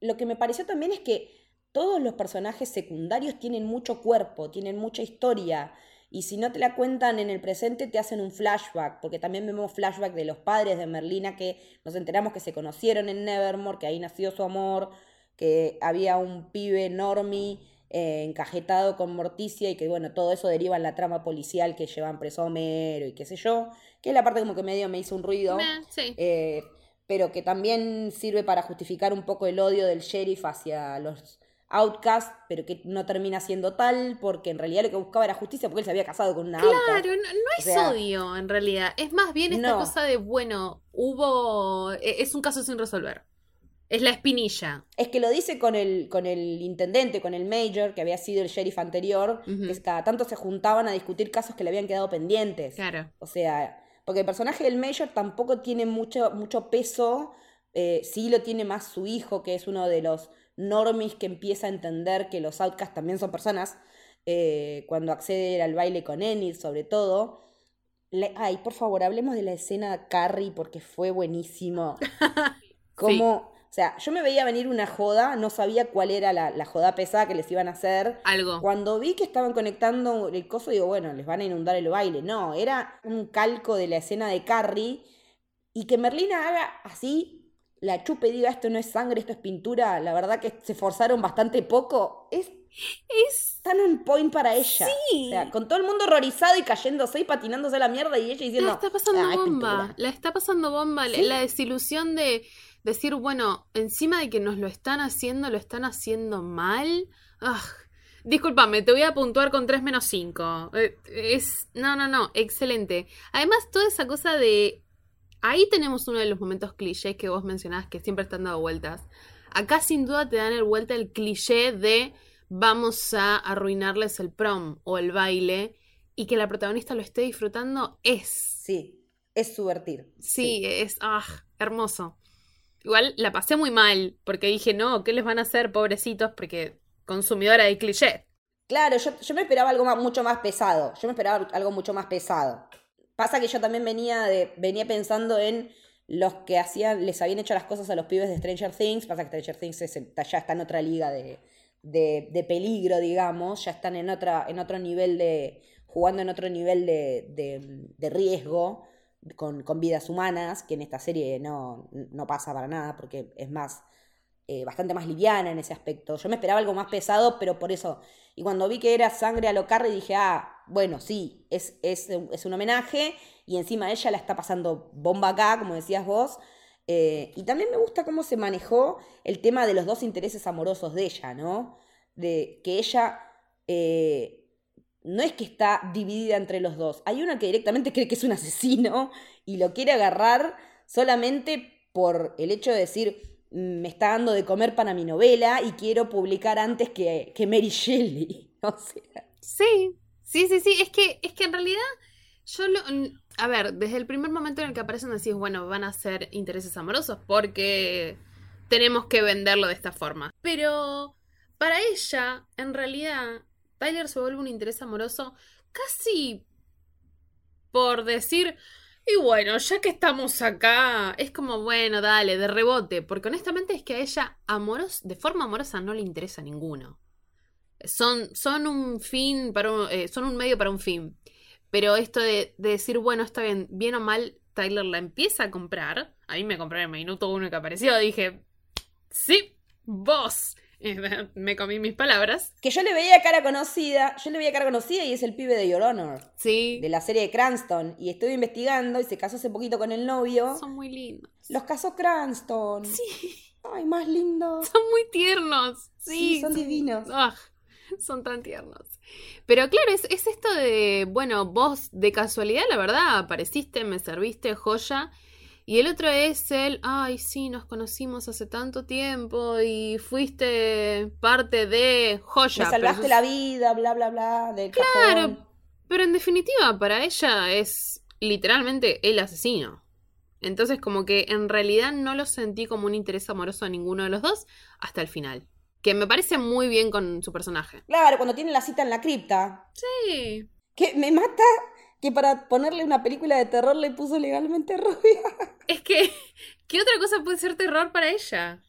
lo que me pareció también es que todos los personajes secundarios tienen mucho cuerpo, tienen mucha historia. Y si no te la cuentan en el presente, te hacen un flashback, porque también vemos flashback de los padres de Merlina que nos enteramos que se conocieron en Nevermore, que ahí nació su amor, que había un pibe normie eh, encajetado con Morticia y que bueno, todo eso deriva en la trama policial que llevan preso a Homero y qué sé yo, que es la parte como que medio me hizo un ruido, sí. eh, pero que también sirve para justificar un poco el odio del sheriff hacia los outcasts, pero que no termina siendo tal porque en realidad lo que buscaba era justicia porque él se había casado con una outcast. Claro, no, no es sea, odio en realidad. Es más bien esta no. cosa de, bueno, hubo. e- Es un caso sin resolver. Es la espinilla. Es que lo dice con el, con el intendente, con el mayor, que había sido el sheriff anterior, que cada tanto se juntaban a discutir casos que le habían quedado pendientes. Claro. O sea, porque el personaje del Mayor tampoco tiene mucho, mucho peso, eh, sí lo tiene más su hijo, que es uno de los normis que empieza a entender que los outcasts también son personas, eh, cuando accede al baile con Enid, sobre todo. Le- ay, por favor, hablemos de la escena de Carrie porque fue buenísimo. <laughs> Como, o sea, yo me veía venir una joda, no sabía cuál era la, la joda pesada que les iban a hacer. Algo. Cuando vi que estaban conectando el coso, digo, bueno, les van a inundar el baile. No, era un calco de la escena de Carrie. Y que Merlina haga así, la chupe diga, esto no es sangre, esto es pintura. La verdad que se esforzaron bastante poco. Es Es. tan on point para ella. Sí. O sea, con todo el mundo horrorizado y cayéndose y patinándose a la mierda y ella diciendo, La está pasando "Ah, bomba. pintura". La está pasando bomba. La- Sí. La desilusión de decir, bueno, encima de que nos lo están haciendo, lo están haciendo mal. Discúlpame, te voy a puntuar con 3 menos 5. es. No, no, no. Excelente. Además, toda esa cosa de. Ahí tenemos uno de los momentos clichés que vos mencionabas que siempre están dando vueltas. Acá sin duda te dan el vuelta el cliché de vamos a arruinarles el prom o el baile y que la protagonista lo esté disfrutando es. Sí, es subvertir. Sí, es ah, hermoso. Igual la pasé muy mal porque dije, no, ¿qué les van a hacer, pobrecitos? Porque consumidora de cliché. Claro, yo, yo me esperaba algo más- mucho más pesado. Yo me esperaba algo mucho más pesado. Pasa que yo también venía, de, venía pensando en los que hacían, les habían hecho las cosas a los pibes de Stranger Things. Pasa que Stranger Things ya está en otra liga de, de, de peligro, digamos. Ya están en, otra, en otro nivel de. jugando en otro nivel de, de, de riesgo con, con vidas humanas, que en esta serie no, no pasa para nada, porque es más eh, bastante más liviana en ese aspecto. Yo me esperaba algo más pesado, pero por eso. Y cuando vi que era sangre a lo Carrie, dije, ah, bueno, sí, es, es, es un homenaje y encima ella la está pasando bomba acá, como decías vos. Eh, y también me gusta cómo se manejó el tema de los dos intereses amorosos de ella, ¿no? De que ella eh, no es que está dividida entre los dos. Hay una que directamente <laughs> cree que es un asesino y lo quiere agarrar solamente por el hecho de decir, mm, me está dando de comer para mi novela y quiero publicar antes que, que Mary Shelley. <laughs> Sí, sí, sí, sí. Es que, es que en realidad yo lo, a ver, desde el primer momento en el que aparecen decís, bueno, van a ser intereses amorosos porque tenemos que venderlo de esta forma. Pero para ella, en realidad, Tyler se vuelve un interés amoroso casi por decir, y bueno, ya que estamos acá, es como, bueno, dale, de rebote, porque honestamente es que a ella amoros, de forma amorosa no le interesa ninguno. Son, son un fin para un, eh, son un medio para un fin. Pero esto de, decir, bueno, está bien, bien o mal, Tyler la empieza a comprar. A mí me compró en el minuto uno que apareció. Dije, sí, vos. <laughs> me comí mis palabras. Que yo le veía cara conocida, yo le veía cara conocida y es el pibe de Your Honor. Sí. De la serie de Cranston. Y estuve investigando y se casó hace poquito con el novio. Son muy lindos. Los casó Cranston. Sí. Ay, más lindos. Son muy tiernos. Sí, son, divinos. Ah, <laughs> son tan tiernos. Pero claro, es, es esto de, bueno, vos de casualidad, la verdad, apareciste, me serviste joya. Y el otro es el, ay, sí, nos conocimos hace tanto tiempo y fuiste parte de joya. Me salvaste la vida, bla, bla, bla, del Claro, pero en definitiva, para ella es literalmente el asesino. Entonces, como que en realidad no lo sentí como un interés amoroso a ninguno de los dos hasta el final que me parece muy bien con su personaje. Claro, cuando tiene la cita en la cripta. Sí. Que me mata que para ponerle una película de terror le puso legalmente <laughs> rubia. Es que, ¿qué otra cosa puede ser terror para ella?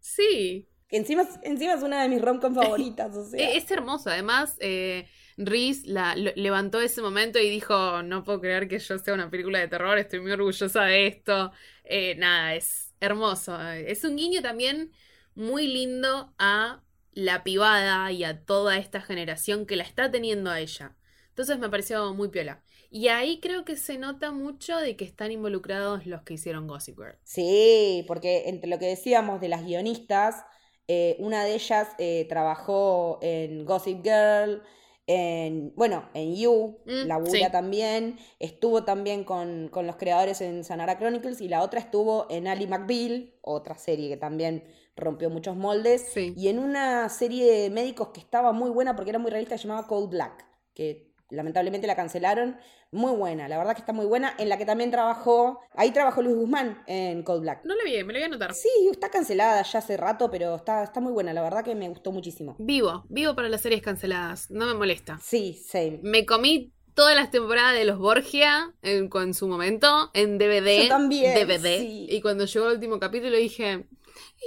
Sí. Que encima, encima es una de mis rom <laughs> favoritas, o sea. Es hermoso, además, eh, Reese la, levantó ese momento y dijo, no puedo creer que yo sea una película de terror, estoy muy orgullosa de esto. Eh, nada, es hermoso. Es un guiño también muy lindo a la pibada y a toda esta generación que la está teniendo a ella. Entonces me pareció muy piola. Y ahí creo que se nota mucho de que están involucrados los que hicieron Gossip Girl. Sí, porque entre lo que decíamos de las guionistas, eh, una de ellas eh, trabajó en Gossip Girl, en, bueno, en You, mm, la Bulla también, estuvo también con, con, los creadores en Sanara Chronicles y la otra estuvo en Ali McBeal, otra serie que también rompió muchos moldes. Y en una serie de médicos que estaba muy buena porque era muy realista, se llamaba Cold Black, que lamentablemente la cancelaron. Muy buena, la verdad que está muy buena. En la que también trabajó, ahí trabajó Luis Guzmán en Cold Black. No la vi, me la voy a anotar. Sí, está cancelada ya hace rato, pero está, está muy buena, la verdad que me gustó muchísimo. Vivo, vivo para las series canceladas, no me molesta. Sí, same. Me comí todas las temporadas de los Borgia en, su momento en DVD. Yo también. DVD. Y cuando llegó el último capítulo dije,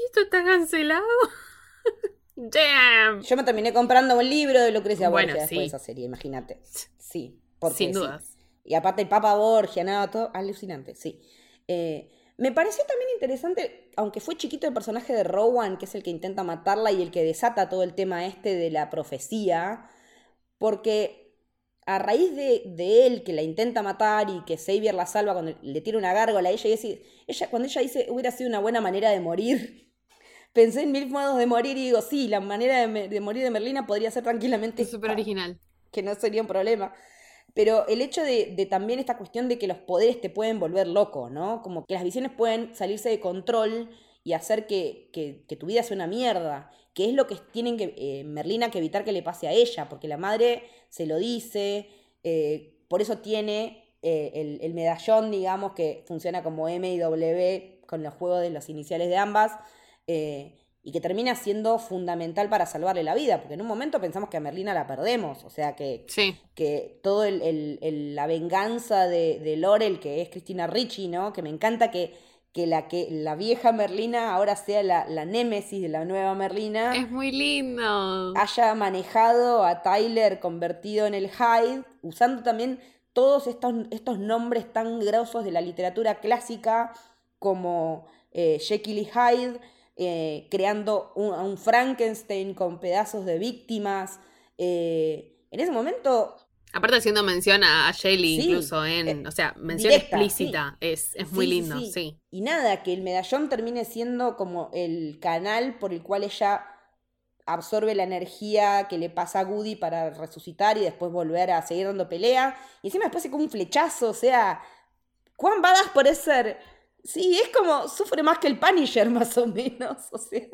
¿esto está cancelado? <laughs> Damn. Yo me terminé comprando un libro de Lucrecia Borgia después de esa serie, imagínate. Sí, sin dudas. Y aparte el Papa Borgia, nada, todo alucinante, sí. Eh, me pareció también interesante, aunque fue chiquito el personaje de Rowan, que es el que intenta matarla y el que desata todo el tema este de la profecía, porque a raíz de, él que la intenta matar y que Xavier la salva cuando le tira una gárgola a ella, y ella, cuando ella dice hubiera sido una buena manera de morir, <laughs> pensé en mil modos de morir y digo, sí, la manera de, morir de Merlina podría ser tranquilamente... Súper original. Que no sería un problema. Pero el hecho de, también esta cuestión de que los poderes te pueden volver loco, ¿no? Como que las visiones pueden salirse de control y hacer que, que, tu vida sea una mierda, que es lo que tienen que, eh, Merlina que evitar que le pase a ella, porque la madre se lo dice, eh, por eso tiene eh, el, el, medallón, digamos, que funciona como M y W con los juegos de los iniciales de ambas, y que termina siendo fundamental para salvarle la vida, porque en un momento pensamos que a Merlina la perdemos, o sea que, que todo el, la venganza de, de, Lorel, que es Cristina Ricci, ¿no? Que me encanta que, que, la, que la vieja Merlina ahora sea la, la némesis de la nueva Merlina. Es muy lindo. Haya manejado a Tyler convertido en el Hyde, usando también todos estos, estos nombres tan grosos de la literatura clásica como eh, Jekyll y Hyde, eh, creando un, un Frankenstein con pedazos de víctimas. Eh, en ese momento Aparte haciendo mención a, Shelly Sí, incluso en, eh, o sea, mención directa, explícita, es, es muy Sí, lindo, sí. Y nada, que el medallón termine siendo como el canal por el cual ella absorbe la energía que le pasa a Goody para resucitar y después volver a seguir dando pelea. Y encima después se como un flechazo, o sea, ¿cuán badass por ser? Sí, es como, sufre más que el Punisher <laughs> más o menos, o sea.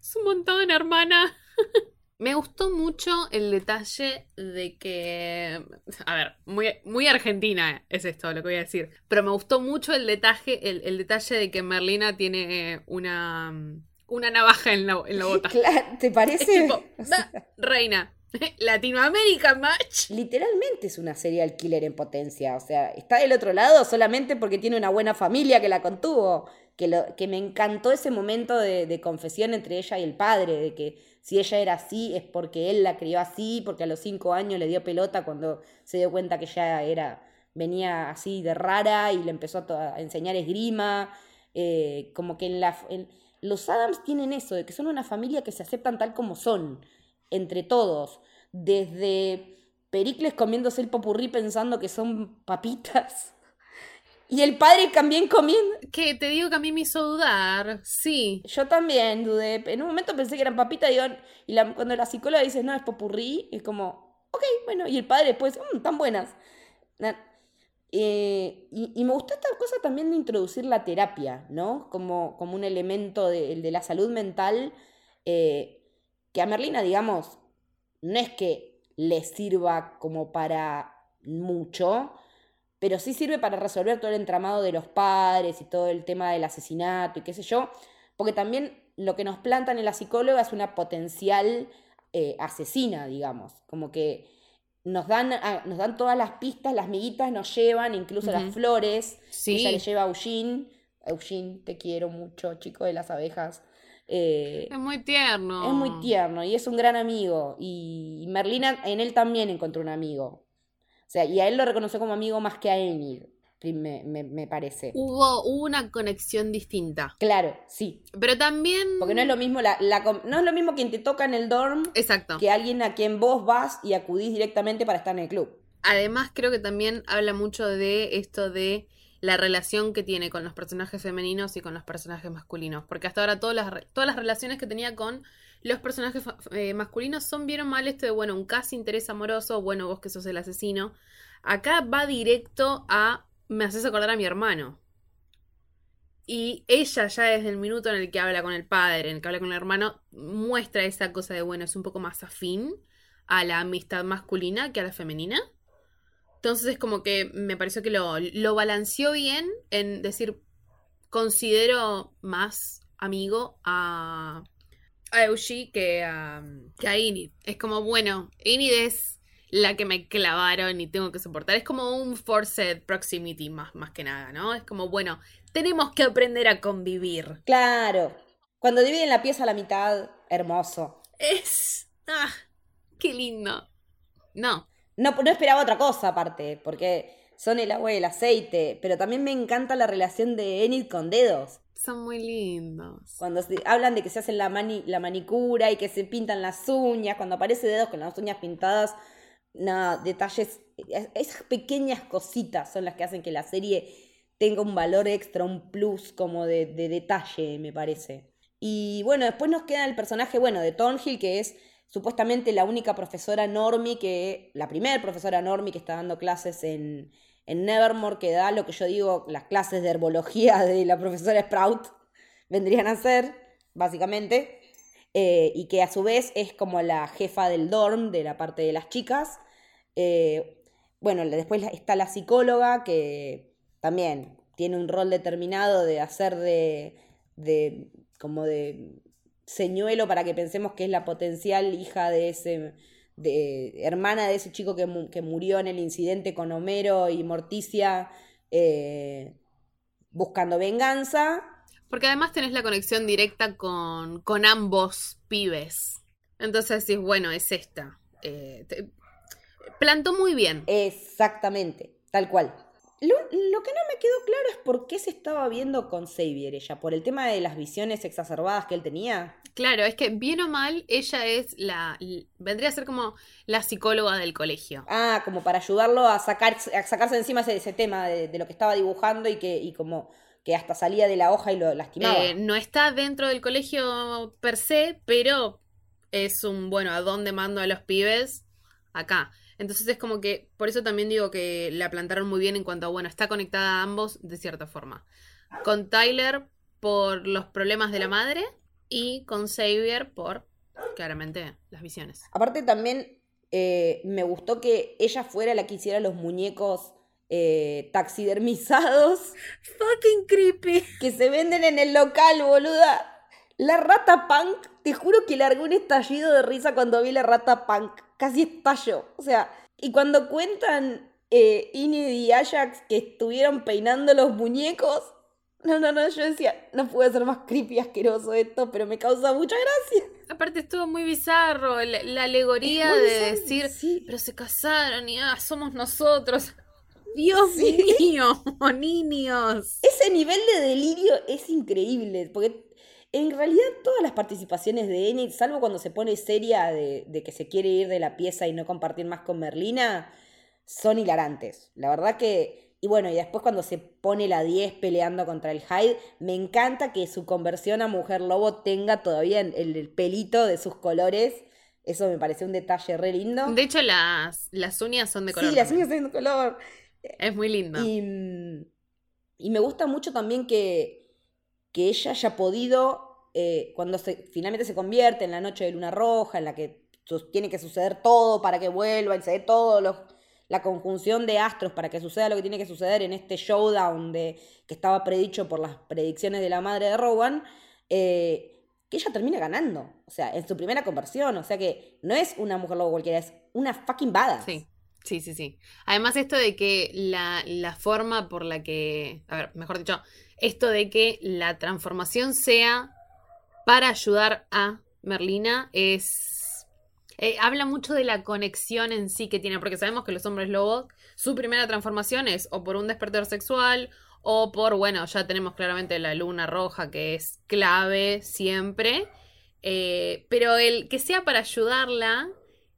Es un montón, hermana. <laughs> Me gustó mucho el detalle de que. A ver, muy, muy argentina es esto lo que voy a decir. Pero me gustó mucho el detalle, el, el detalle de que Merlina tiene una. una navaja en la, en la bota. <laughs> ¿Te Es parece? tipo, <laughs> "Da, reina. <laughs> Latinoamérica match. Literalmente es una serial killer en potencia. O sea, está del otro lado solamente porque tiene una buena familia que la contuvo. Que, lo, que me encantó ese momento de, de confesión entre ella y el padre, de que si ella era así es porque él la crió así, porque a los cinco años le dio pelota cuando se dio cuenta que ya era, venía así de rara y le empezó a, enseñar esgrima. Eh, como que en la, los Adams tienen eso, de que son una familia que se aceptan tal como son, entre todos. Desde Pericles comiéndose el popurrí pensando que son papitas. Y el padre también comiendo. Que te digo que a mí me hizo dudar. Sí. Yo también dudé. En un momento pensé que eran papitas y la- cuando la psicóloga dice, no, es popurrí, es como, ok, bueno. Y el padre después, mmm, tan buenas. Na- eh, y, y me gustó esta cosa también de introducir la terapia, ¿no? Como, como un elemento de, de la salud mental. eh, que a Merlina, digamos, no es que le sirva como para mucho, pero sí sirve para resolver todo el entramado de los padres y todo el tema del asesinato y qué sé yo, porque también lo que nos plantan en la psicóloga es una potencial eh, asesina, digamos, como que nos dan, ah, nos dan todas las pistas, las miguitas nos llevan, incluso las flores, Sí. ella le lleva a Eugene, Eugene, te quiero mucho, chico de las abejas. Eh, Es muy tierno. es muy tierno y es un gran amigo. Y Merlina en él también encontró un amigo. O sea, y a él lo reconoció como amigo más que a Enid, me, me- me parece. Hubo, hubo una conexión distinta. Claro, sí. Pero también. Porque no es lo mismo la, la no es lo mismo quien te toca en el dorm Exacto. que alguien a quien vos vas y acudís directamente para estar en el club. Además, creo que también habla mucho de esto de la relación que tiene con los personajes femeninos y con los personajes masculinos. Porque hasta ahora todas las, todas las relaciones que tenía con los personajes eh, masculinos son bien o mal esto de, bueno, un casi interés amoroso, bueno, vos que sos el asesino. Acá va directo a, me haces acordar a mi hermano. Y ella ya desde el minuto en el que habla con el padre, en el que habla con el hermano, muestra esa cosa de, bueno, es un poco más afín a la amistad masculina que a la femenina. Entonces es como que me pareció que lo, lo balanceó bien en decir, considero más amigo a, a Eushi que a, que a Enid. Es como, bueno, Enid es la que me clavaron y tengo que soportar. Es como un forced proximity más, más que nada, ¿no? Es como, bueno, tenemos que aprender a convivir. Claro. Cuando dividen la pieza a la mitad, hermoso. Es... ¡Ah! ¡Qué lindo! No, No, no esperaba otra cosa aparte, porque son el agua y el aceite. Pero también me encanta la relación de Enid con dedos. Son muy lindos. Cuando se- hablan de que se hacen la, mani- la manicura y que se pintan las uñas, cuando aparece dedos con las uñas pintadas, nada, detalles, es- esas pequeñas cositas son las que hacen que la serie tenga un valor extra, un plus como de, de detalle, me parece. Y bueno, después nos queda el personaje, bueno, de Thornhill, que es supuestamente la única profesora normie que, la primera profesora normie que está dando clases en, en Nevermore, que da lo que yo digo, las clases de herbología <laughs> de la profesora Sprout, vendrían a ser, básicamente, eh, y que a su vez es como la jefa del dorm de la parte de las chicas. Eh, bueno, después está la psicóloga, que también tiene un rol determinado de hacer de, de como de señuelo para que pensemos que es la potencial hija de ese, de, hermana de ese chico que, mu- que murió en el incidente con Homero y Morticia eh, buscando venganza. Porque además tenés la conexión directa con, con ambos pibes. Entonces decís, bueno, es esta. Eh, te- plantó muy bien. Exactamente, tal cual. Lo, lo que no me quedó claro es por qué se estaba viendo con Xavier ella, por el tema de las visiones exacerbadas que él tenía. Claro, es que bien o mal, ella es la. vendría a ser como la psicóloga del colegio. Ah, como para ayudarlo a, sacar, a sacarse encima ese, ese tema de, de lo que estaba dibujando y que y como que hasta salía de la hoja y lo lastimaba. Eh, no está dentro del colegio per se, pero es un, bueno, ¿a dónde mando a los pibes? Acá. Entonces es como que, por eso también digo que la plantaron muy bien en cuanto a, bueno, está conectada a ambos de cierta forma. Con Tyler por los problemas de la madre y con Xavier por, claramente, las visiones. Aparte también eh, me gustó que ella fuera la que hiciera los muñecos eh, taxidermizados <laughs> Fucking creepy. que se venden en el local, boluda. La rata punk, te juro que largó un estallido de risa cuando vi la rata punk. Casi estallo. O sea, y cuando cuentan eh, Enid y Ajax que estuvieron peinando los muñecos. No, no, no, yo decía, no puede ser más creepy asqueroso esto, pero me causa mucha gracia. Aparte estuvo muy bizarro la, la alegoría de bizarro, decir, sí. pero se casaron y ah, somos nosotros. <laughs> Dios Sí. mío, <laughs> niños. Ese nivel de delirio es increíble, porque en realidad todas las participaciones de Enid, salvo cuando se pone seria de, de que se quiere ir de la pieza y no compartir más con Merlina, son hilarantes. La verdad que... Y bueno, y después cuando se pone la 10 peleando contra el Hyde, me encanta que su conversión a mujer lobo tenga todavía el, el pelito de sus colores. Eso me parece un detalle re lindo. De hecho, las, las uñas son de color. sí, las uñas son de color. Es muy lindo. Y, y me gusta mucho también que, que ella haya podido, eh, cuando se, finalmente se convierte en la noche de luna roja, en la que tiene que suceder todo para que vuelva, y se dé todo la conjunción de astros para que suceda lo que tiene que suceder en este showdown de, que estaba predicho por las predicciones de la madre de Rowan, eh, que ella termina ganando. O sea, en su primera conversión. O sea que no es una mujer lobo cualquiera, es una fucking badass. Sí, sí, sí, sí. Además, esto de que la, la forma por la que. A ver, mejor dicho, esto de que la transformación sea para ayudar a Merlina es. eh, habla mucho de la conexión en sí que tiene, porque sabemos que los hombres lobos, su primera transformación es o por un despertar sexual o por, bueno, ya tenemos claramente la luna roja que es clave siempre, eh, pero el que sea para ayudarla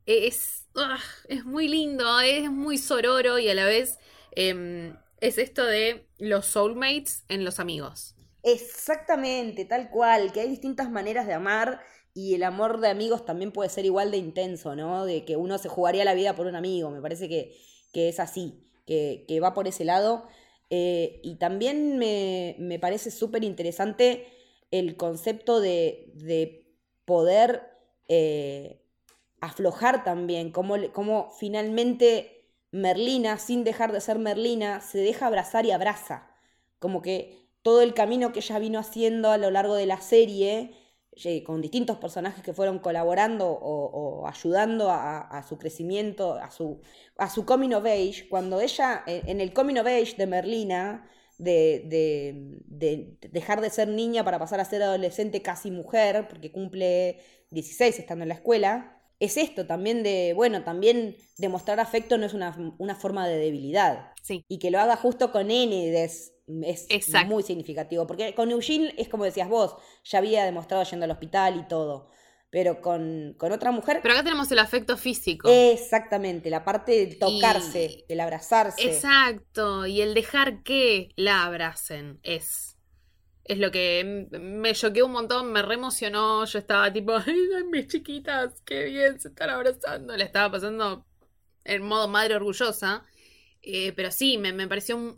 es, ugh, es muy lindo, es muy sororo y a la vez em, es esto de los soulmates en los amigos. Exactamente, tal cual, que hay distintas maneras de amar y el amor de amigos también puede ser igual de intenso, ¿no? De que uno se jugaría la vida por un amigo, me parece que, que es así, que, que va por ese lado. Eh, y también me, me parece súper interesante el concepto de, de poder eh, aflojar también, cómo, cómo finalmente Merlina, sin dejar de ser Merlina, se deja abrazar y abraza. Como que todo el camino que ella vino haciendo a lo largo de la serie, con distintos personajes que fueron colaborando o, ayudando a, su crecimiento, a su, a su coming of age, cuando ella, en el coming of age de Merlina, de, de- de dejar de ser niña para pasar a ser adolescente casi mujer, porque cumple 16 estando en la escuela, es esto también de, bueno, también demostrar afecto no es una, una forma de debilidad. Sí. Y que lo haga justo con Enid es, muy significativo. Porque con Eugene es como decías vos, ya había demostrado yendo al hospital y todo. Pero con, con otra mujer, Pero acá tenemos el afecto físico. exactamente, la parte del tocarse, Y- del abrazarse. Exacto, y el dejar que la abracen es. Es lo que me choqueó un montón, me reemocionó. Yo estaba tipo, <laughs> ay, mis chiquitas, qué bien, se están abrazando. Le estaba pasando en modo madre orgullosa. Eh, pero sí, me, me pareció.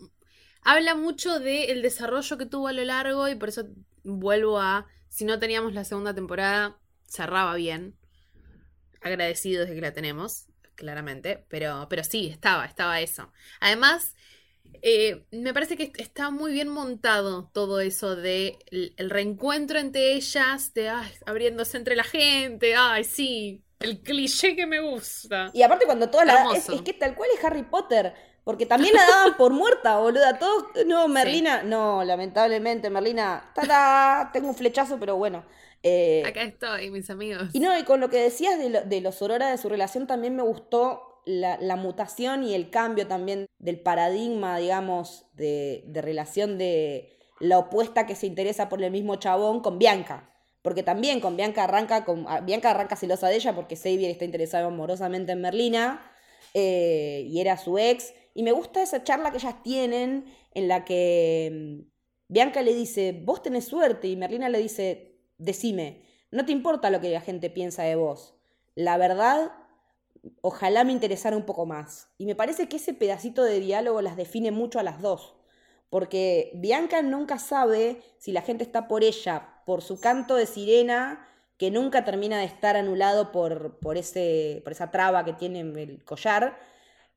Habla mucho del desarrollo que tuvo a lo largo y por eso vuelvo a... Si no teníamos la segunda temporada, cerraba bien. Agradecidos de que la tenemos, claramente. Pero, pero sí, estaba, estaba eso. Además, eh, me parece que está muy bien montado todo eso de el, el reencuentro entre ellas, de ay, abriéndose entre la gente, ay, sí, el cliché que me gusta. Y aparte cuando todas la es, que tal cual es Harry Potter. Porque también la daban por muerta, boluda. Todos, no, Merlina, no, lamentablemente, Merlina, tada, tengo un flechazo, pero bueno. Eh, Acá estoy, mis amigos. Y no, y con lo que decías de, lo- de los Aurora de su relación también me gustó la, mutación y el cambio también del paradigma, digamos, de, de relación de la opuesta que se interesa por el mismo chabón con Bianca. Porque también con Bianca arranca, con, ah, Bianca arranca celosa de ella porque Xavier está interesado amorosamente en Merlina eh, y era su ex. Y me gusta esa charla que ellas tienen en la que mm, Bianca le dice, vos tenés suerte y Merlina le dice, decime, no te importa lo que la gente piensa de vos. La verdad, ojalá me interesara un poco más. Y me parece que ese pedacito de diálogo las define mucho a las dos. Porque Bianca nunca sabe si la gente está por ella, por su canto de sirena, que nunca termina de estar anulado por, por, ese, por esa traba que tiene en el collar,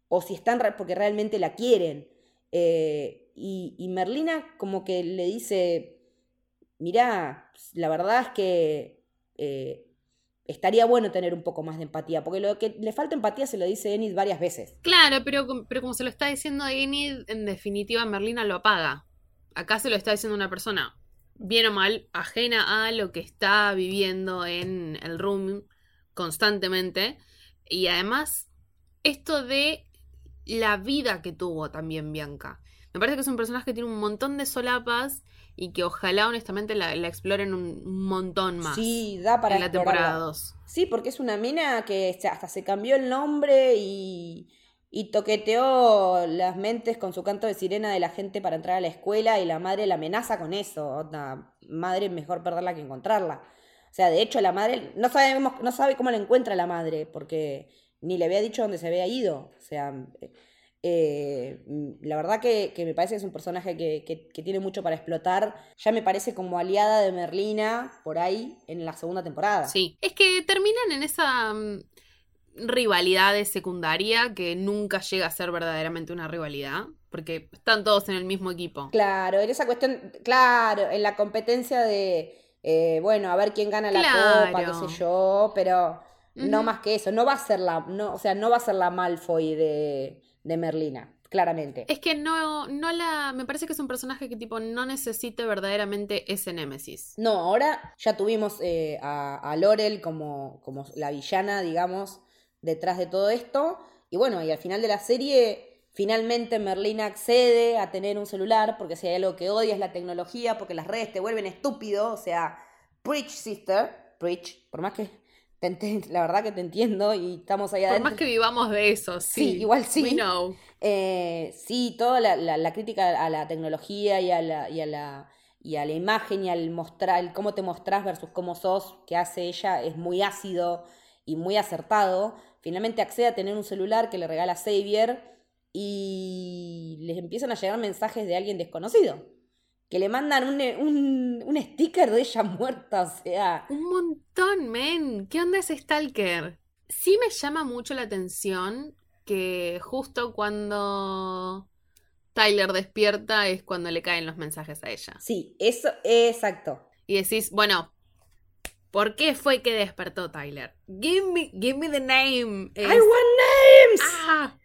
o si están porque realmente la quieren. Eh, y, y, Merlina como que le dice, mirá, la verdad es que eh, estaría bueno tener un poco más de empatía, porque lo que le falta empatía se lo dice Enid varias veces. Claro, pero, pero como se lo está diciendo Enid, en definitiva Merlina lo apaga. Acá se lo está diciendo una persona, bien o mal, ajena a lo que está viviendo en el room constantemente. Y además, esto de la vida que tuvo también Bianca. Me parece que es un personaje que tiene un montón de solapas y que ojalá honestamente la, exploren un, montón más. Sí, da para en la temporada 2. Sí, porque es una mina que hasta se cambió el nombre y, y toqueteó las mentes con su canto de sirena de la gente para entrar a la escuela y la madre la amenaza con eso. La madre mejor perderla que encontrarla. O sea, de hecho la madre no sabemos no sabe cómo la encuentra la madre porque ni le había dicho dónde se había ido. O sea, eh, mm, la verdad que, me parece que es un personaje que, tiene mucho para explotar. Ya me parece como aliada de Merlina por ahí en la segunda temporada. Sí, es que terminan en esa mm, rivalidad de secundaria que nunca llega a ser verdaderamente una rivalidad. Porque están todos en el mismo equipo. Claro, en esa cuestión, claro, en la competencia de, eh, bueno, a ver quién gana la copa, qué sé yo, pero no más que eso. No va a ser la, no, o sea, no va a ser la Malfoy de de Merlina, claramente. Es que no, no la. Me parece que es un personaje que tipo no necesite verdaderamente ese némesis. No, ahora ya tuvimos eh, a, a, Laurel como, como la villana, digamos, detrás de todo esto. Y bueno, y al final de la serie. Finalmente Merlina accede a tener un celular porque si hay algo que odia es la tecnología, porque las redes te vuelven estúpido, o sea, preach sister, preach, por más que la verdad que te entiendo y estamos ahí adentro. Por más que vivamos de eso, sí. igual sí. We know. Eh, sí, toda la, crítica a la tecnología y a la, y a la, y a la imagen y al mostrar, cómo te mostrás versus cómo sos, que hace ella, es muy ácido y muy acertado. Finalmente accede a tener un celular que le regala Xavier y les empiezan a llegar mensajes de alguien desconocido que le mandan un, un, un, sticker de ella muerta, o sea. Un montón, men. ¿Qué onda ese Stalker? Sí me llama mucho la atención que justo cuando Tyler despierta es cuando le caen los mensajes a ella. Sí, eso, exacto. Y decís, bueno, ¿por qué fue que despertó Tyler? Give me, give me the name. I want names. Ah,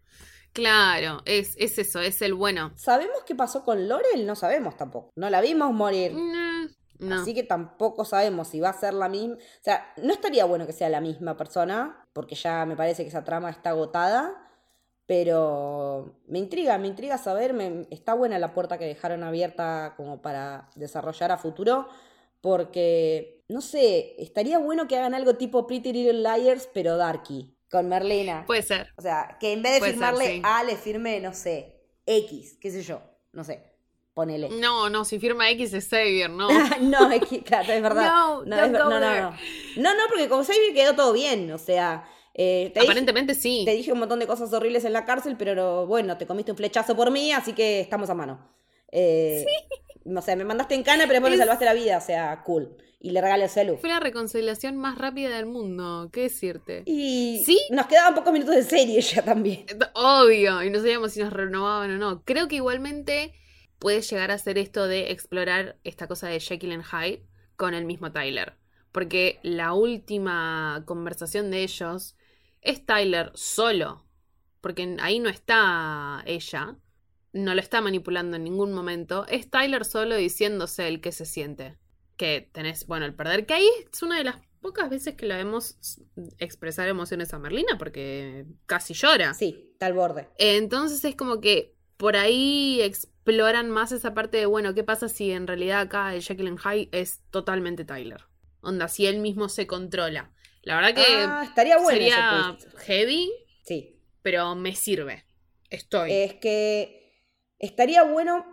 Claro, es, es eso, es el bueno. ¿Sabemos qué pasó con Lorel? No sabemos tampoco. No la vimos morir. Mm, Así que tampoco sabemos si va a ser la misma. O sea, no estaría bueno que sea la misma persona, porque ya me parece que esa trama está agotada. Pero me intriga, me intriga saber. Me, está buena la puerta que dejaron abierta como para desarrollar a futuro. Porque, no sé, estaría bueno que hagan algo tipo Pretty Little Liars, pero darky con Merlina. Puede ser. O sea, que en vez de firmarle A, le firme, no sé, X, qué sé yo, no sé. Ponele. No, no, si firma X es Xavier, ¿no? <laughs> no, X, claro, es verdad. No, no, es, no, no, no, no. No, porque con Xavier quedó todo bien, o sea. Eh, Aparentemente sí. Te dije un montón de cosas horribles en la cárcel, pero bueno, te comiste un flechazo por mí, así que estamos a mano. Eh, sí. O sea, me mandaste en cana, pero después me salvaste la vida, o sea, cool y le regale el celu. Fue la reconciliación más rápida del mundo, ¿qué decirte? Y ¿Sí? nos quedaban pocos minutos de serie ya también. Obvio, y no sabíamos si nos renovaban o no. Creo que igualmente puede llegar a ser esto de explorar esta cosa de Jekyll and Hyde con el mismo Tyler. Porque la última conversación de ellos es Tyler solo. Porque ahí no está ella. No lo está manipulando en ningún momento. Es Tyler solo diciéndose el que se siente que tenés, bueno, el perder, que ahí es una de las pocas veces que la vemos expresar emociones a Merlina porque casi llora. Sí, está al borde. Entonces es como que por ahí exploran más esa parte de, bueno, ¿qué pasa si en realidad acá el and Hyde es totalmente Tyler? Onda, si él mismo se controla. La verdad que Ah, estaría bueno sería heavy, Sí. pero me sirve. Estoy. Es que estaría bueno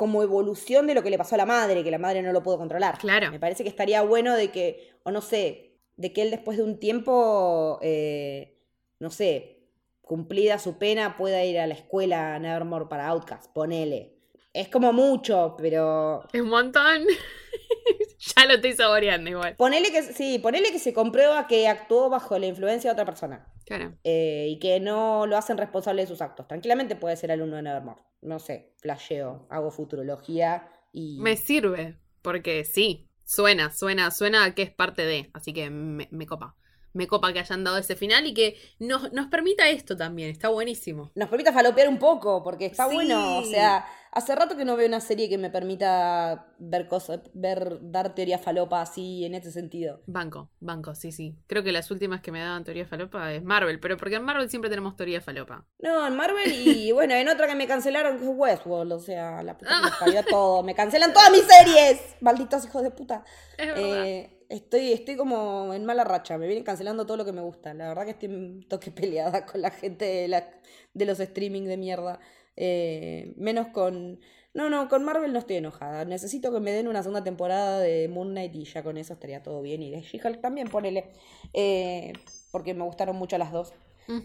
como evolución de lo que le pasó a la madre, que la madre no lo pudo controlar. Claro. Me parece que estaría bueno de que, o no sé, de que él después de un tiempo, eh, no sé, cumplida su pena, pueda ir a la escuela Nevermore para Outcast, ponele. Es como mucho, pero Es un montón. <laughs> ya lo estoy saboreando igual. ponele que, sí, ponele que se comprueba que actuó bajo la influencia de otra persona. Claro. eh, y que no lo hacen responsable de sus actos. Tranquilamente puede ser alumno de Nevermore. No sé, flasheo, hago futurología y... Me sirve, porque sí, suena, suena, suena que es parte de, así que me, me copa. Me copa que hayan dado ese final y que nos, nos permita esto también, está buenísimo. Nos permita falopear un poco, porque está Sí. bueno. O sea, hace rato que no veo una serie que me permita ver cosas, ver, dar teoría falopa así en ese sentido. Banco, banco, sí, sí. Creo que las últimas que me daban teoría falopa es Marvel, pero porque en Marvel siempre tenemos teoría falopa. No, en Marvel y <laughs> bueno, en otra que me cancelaron que es Westworld, o sea, la puta que <laughs> parió a todo. Me cancelan todas mis series, malditos hijos de puta. Es verdad. Eh, estoy, estoy como en mala racha, me vienen cancelando todo lo que me gusta. La verdad que estoy un toque <laughs> peleada con la gente de, la- de los streaming de mierda. Eh, menos con... No, no, con Marvel no estoy enojada. Necesito que me den una segunda temporada de Moon Knight y ya con eso estaría todo bien. Y de She-Hulk también, ponele. Eh, porque me gustaron mucho las dos.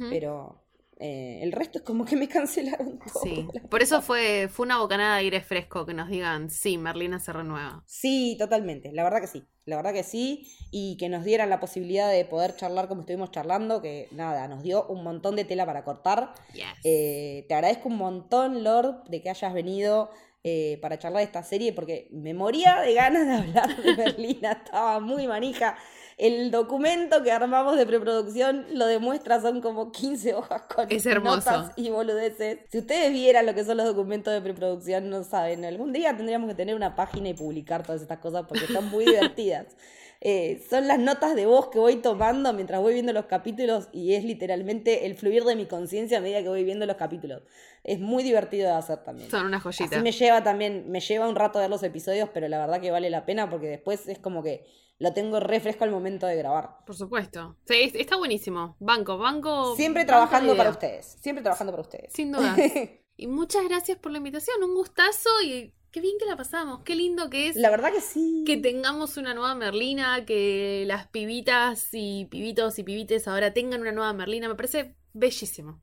Pero eh, el resto es como que me <laughs> cancelaron todo. Sí, por eso fue, fue una bocanada de aire fresco que nos digan, sí, Merlina se renueva. Sí, totalmente. La verdad que sí. La verdad que sí. Y que nos dieran la posibilidad de poder charlar como estuvimos charlando, que nada, nos dio un montón de tela para cortar. Yes. Eh, te agradezco un montón, Lord, de que hayas venido eh, para charlar de esta serie, porque me moría de ganas de hablar de <laughs> Berlina. Estaba muy manija. El documento que armamos de preproducción lo demuestra, son como 15 hojas con Es notas y boludeces. Si ustedes vieran lo que son los documentos de preproducción, no saben. Algún día tendríamos que tener una página y publicar todas estas cosas porque son muy <laughs> divertidas. Eh, son las notas de voz que voy tomando mientras voy viendo los capítulos y es literalmente el fluir de mi conciencia a medida que voy viendo los capítulos. Es muy divertido de hacer también. Son una joyita. Así me lleva también, me lleva un rato ver los episodios, pero la verdad que vale la pena porque después es como que lo tengo refresco al momento de grabar. Por supuesto. Sí, es- está buenísimo. Banco, banco. Siempre trabajando para ustedes, siempre trabajando para ustedes. Sin duda. <laughs> y muchas gracias por la invitación. Un gustazo y qué bien que la pasamos. Qué lindo que es La verdad que sí. que tengamos una nueva Merlina, que las pibitas y pibitos y pibites ahora tengan una nueva Merlina. Me parece bellísimo.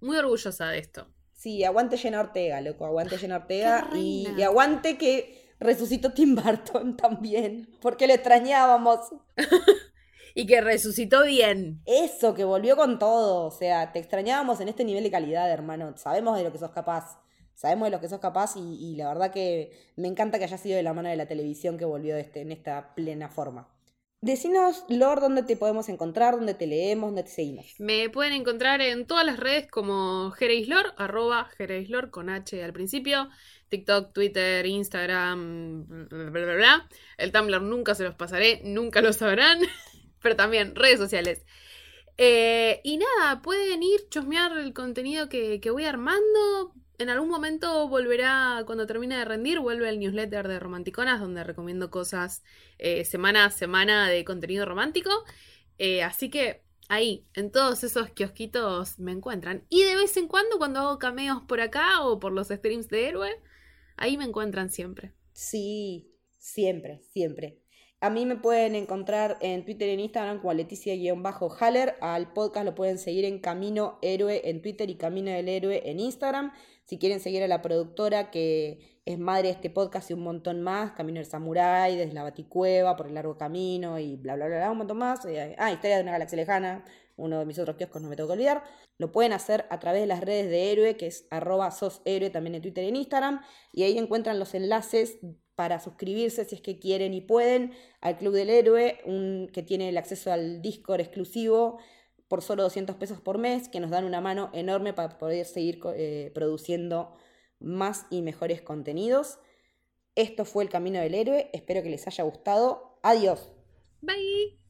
Muy orgullosa de esto. Sí, aguante Jenna Ortega, loco, aguante Jenna Ortega y aguante que resucitó Tim Burton <laughs> también, porque lo extrañábamos. <laughs> Y que resucitó bien. Eso, que volvió con todo, o sea, te extrañábamos en este nivel de calidad, hermano. Sabemos de lo que sos capaz, sabemos de lo que sos capaz y, y la verdad que me encanta que haya sido de la mano de la televisión que volvió este, en esta plena forma. Decinos, Lord, dónde te podemos encontrar, dónde te leemos, dónde te seguimos. Me pueden encontrar en todas las redes como Gereislor, arroba Gereislor con H al principio. TikTok, Twitter, Instagram, bla, bla, bla. El Tumblr nunca se los pasaré, nunca lo sabrán. <laughs> Pero también redes sociales. Eh, y nada, pueden ir, chusmear el contenido que, que voy armando. En algún momento volverá, cuando termine de rendir, vuelve el newsletter de Romanticonas, donde recomiendo cosas eh, semana a semana de contenido romántico. Eh, así que ahí, en todos esos kiosquitos me encuentran. Y de vez en cuando, cuando hago cameos por acá o por los streams de héroe, ahí me encuentran siempre. Sí, siempre, siempre. A mí me pueden encontrar en Twitter y en Instagram como Leticia-Haller. Al podcast lo pueden seguir en Camino Héroe en Twitter y Camino del Héroe en Instagram. Si quieren seguir a la productora que es madre de este podcast y un montón más, Camino del Samurai, desde la Baticueva, por el largo camino y bla, bla, bla, bla, un montón más. Eh, Ah, Historia de una galaxia lejana, uno de mis otros kioscos, no me tengo que olvidar. Lo pueden hacer a través de las redes de Héroe, que es arroba soshéroe también en Twitter y en Instagram. Y ahí encuentran los enlaces para suscribirse si es que quieren y pueden al Club del Héroe, un, que tiene el acceso al Discord exclusivo por solo 200 pesos por mes, que nos dan una mano enorme para poder seguir eh, produciendo más y mejores contenidos. Esto fue El Camino del Héroe, espero que les haya gustado. Adiós. Bye.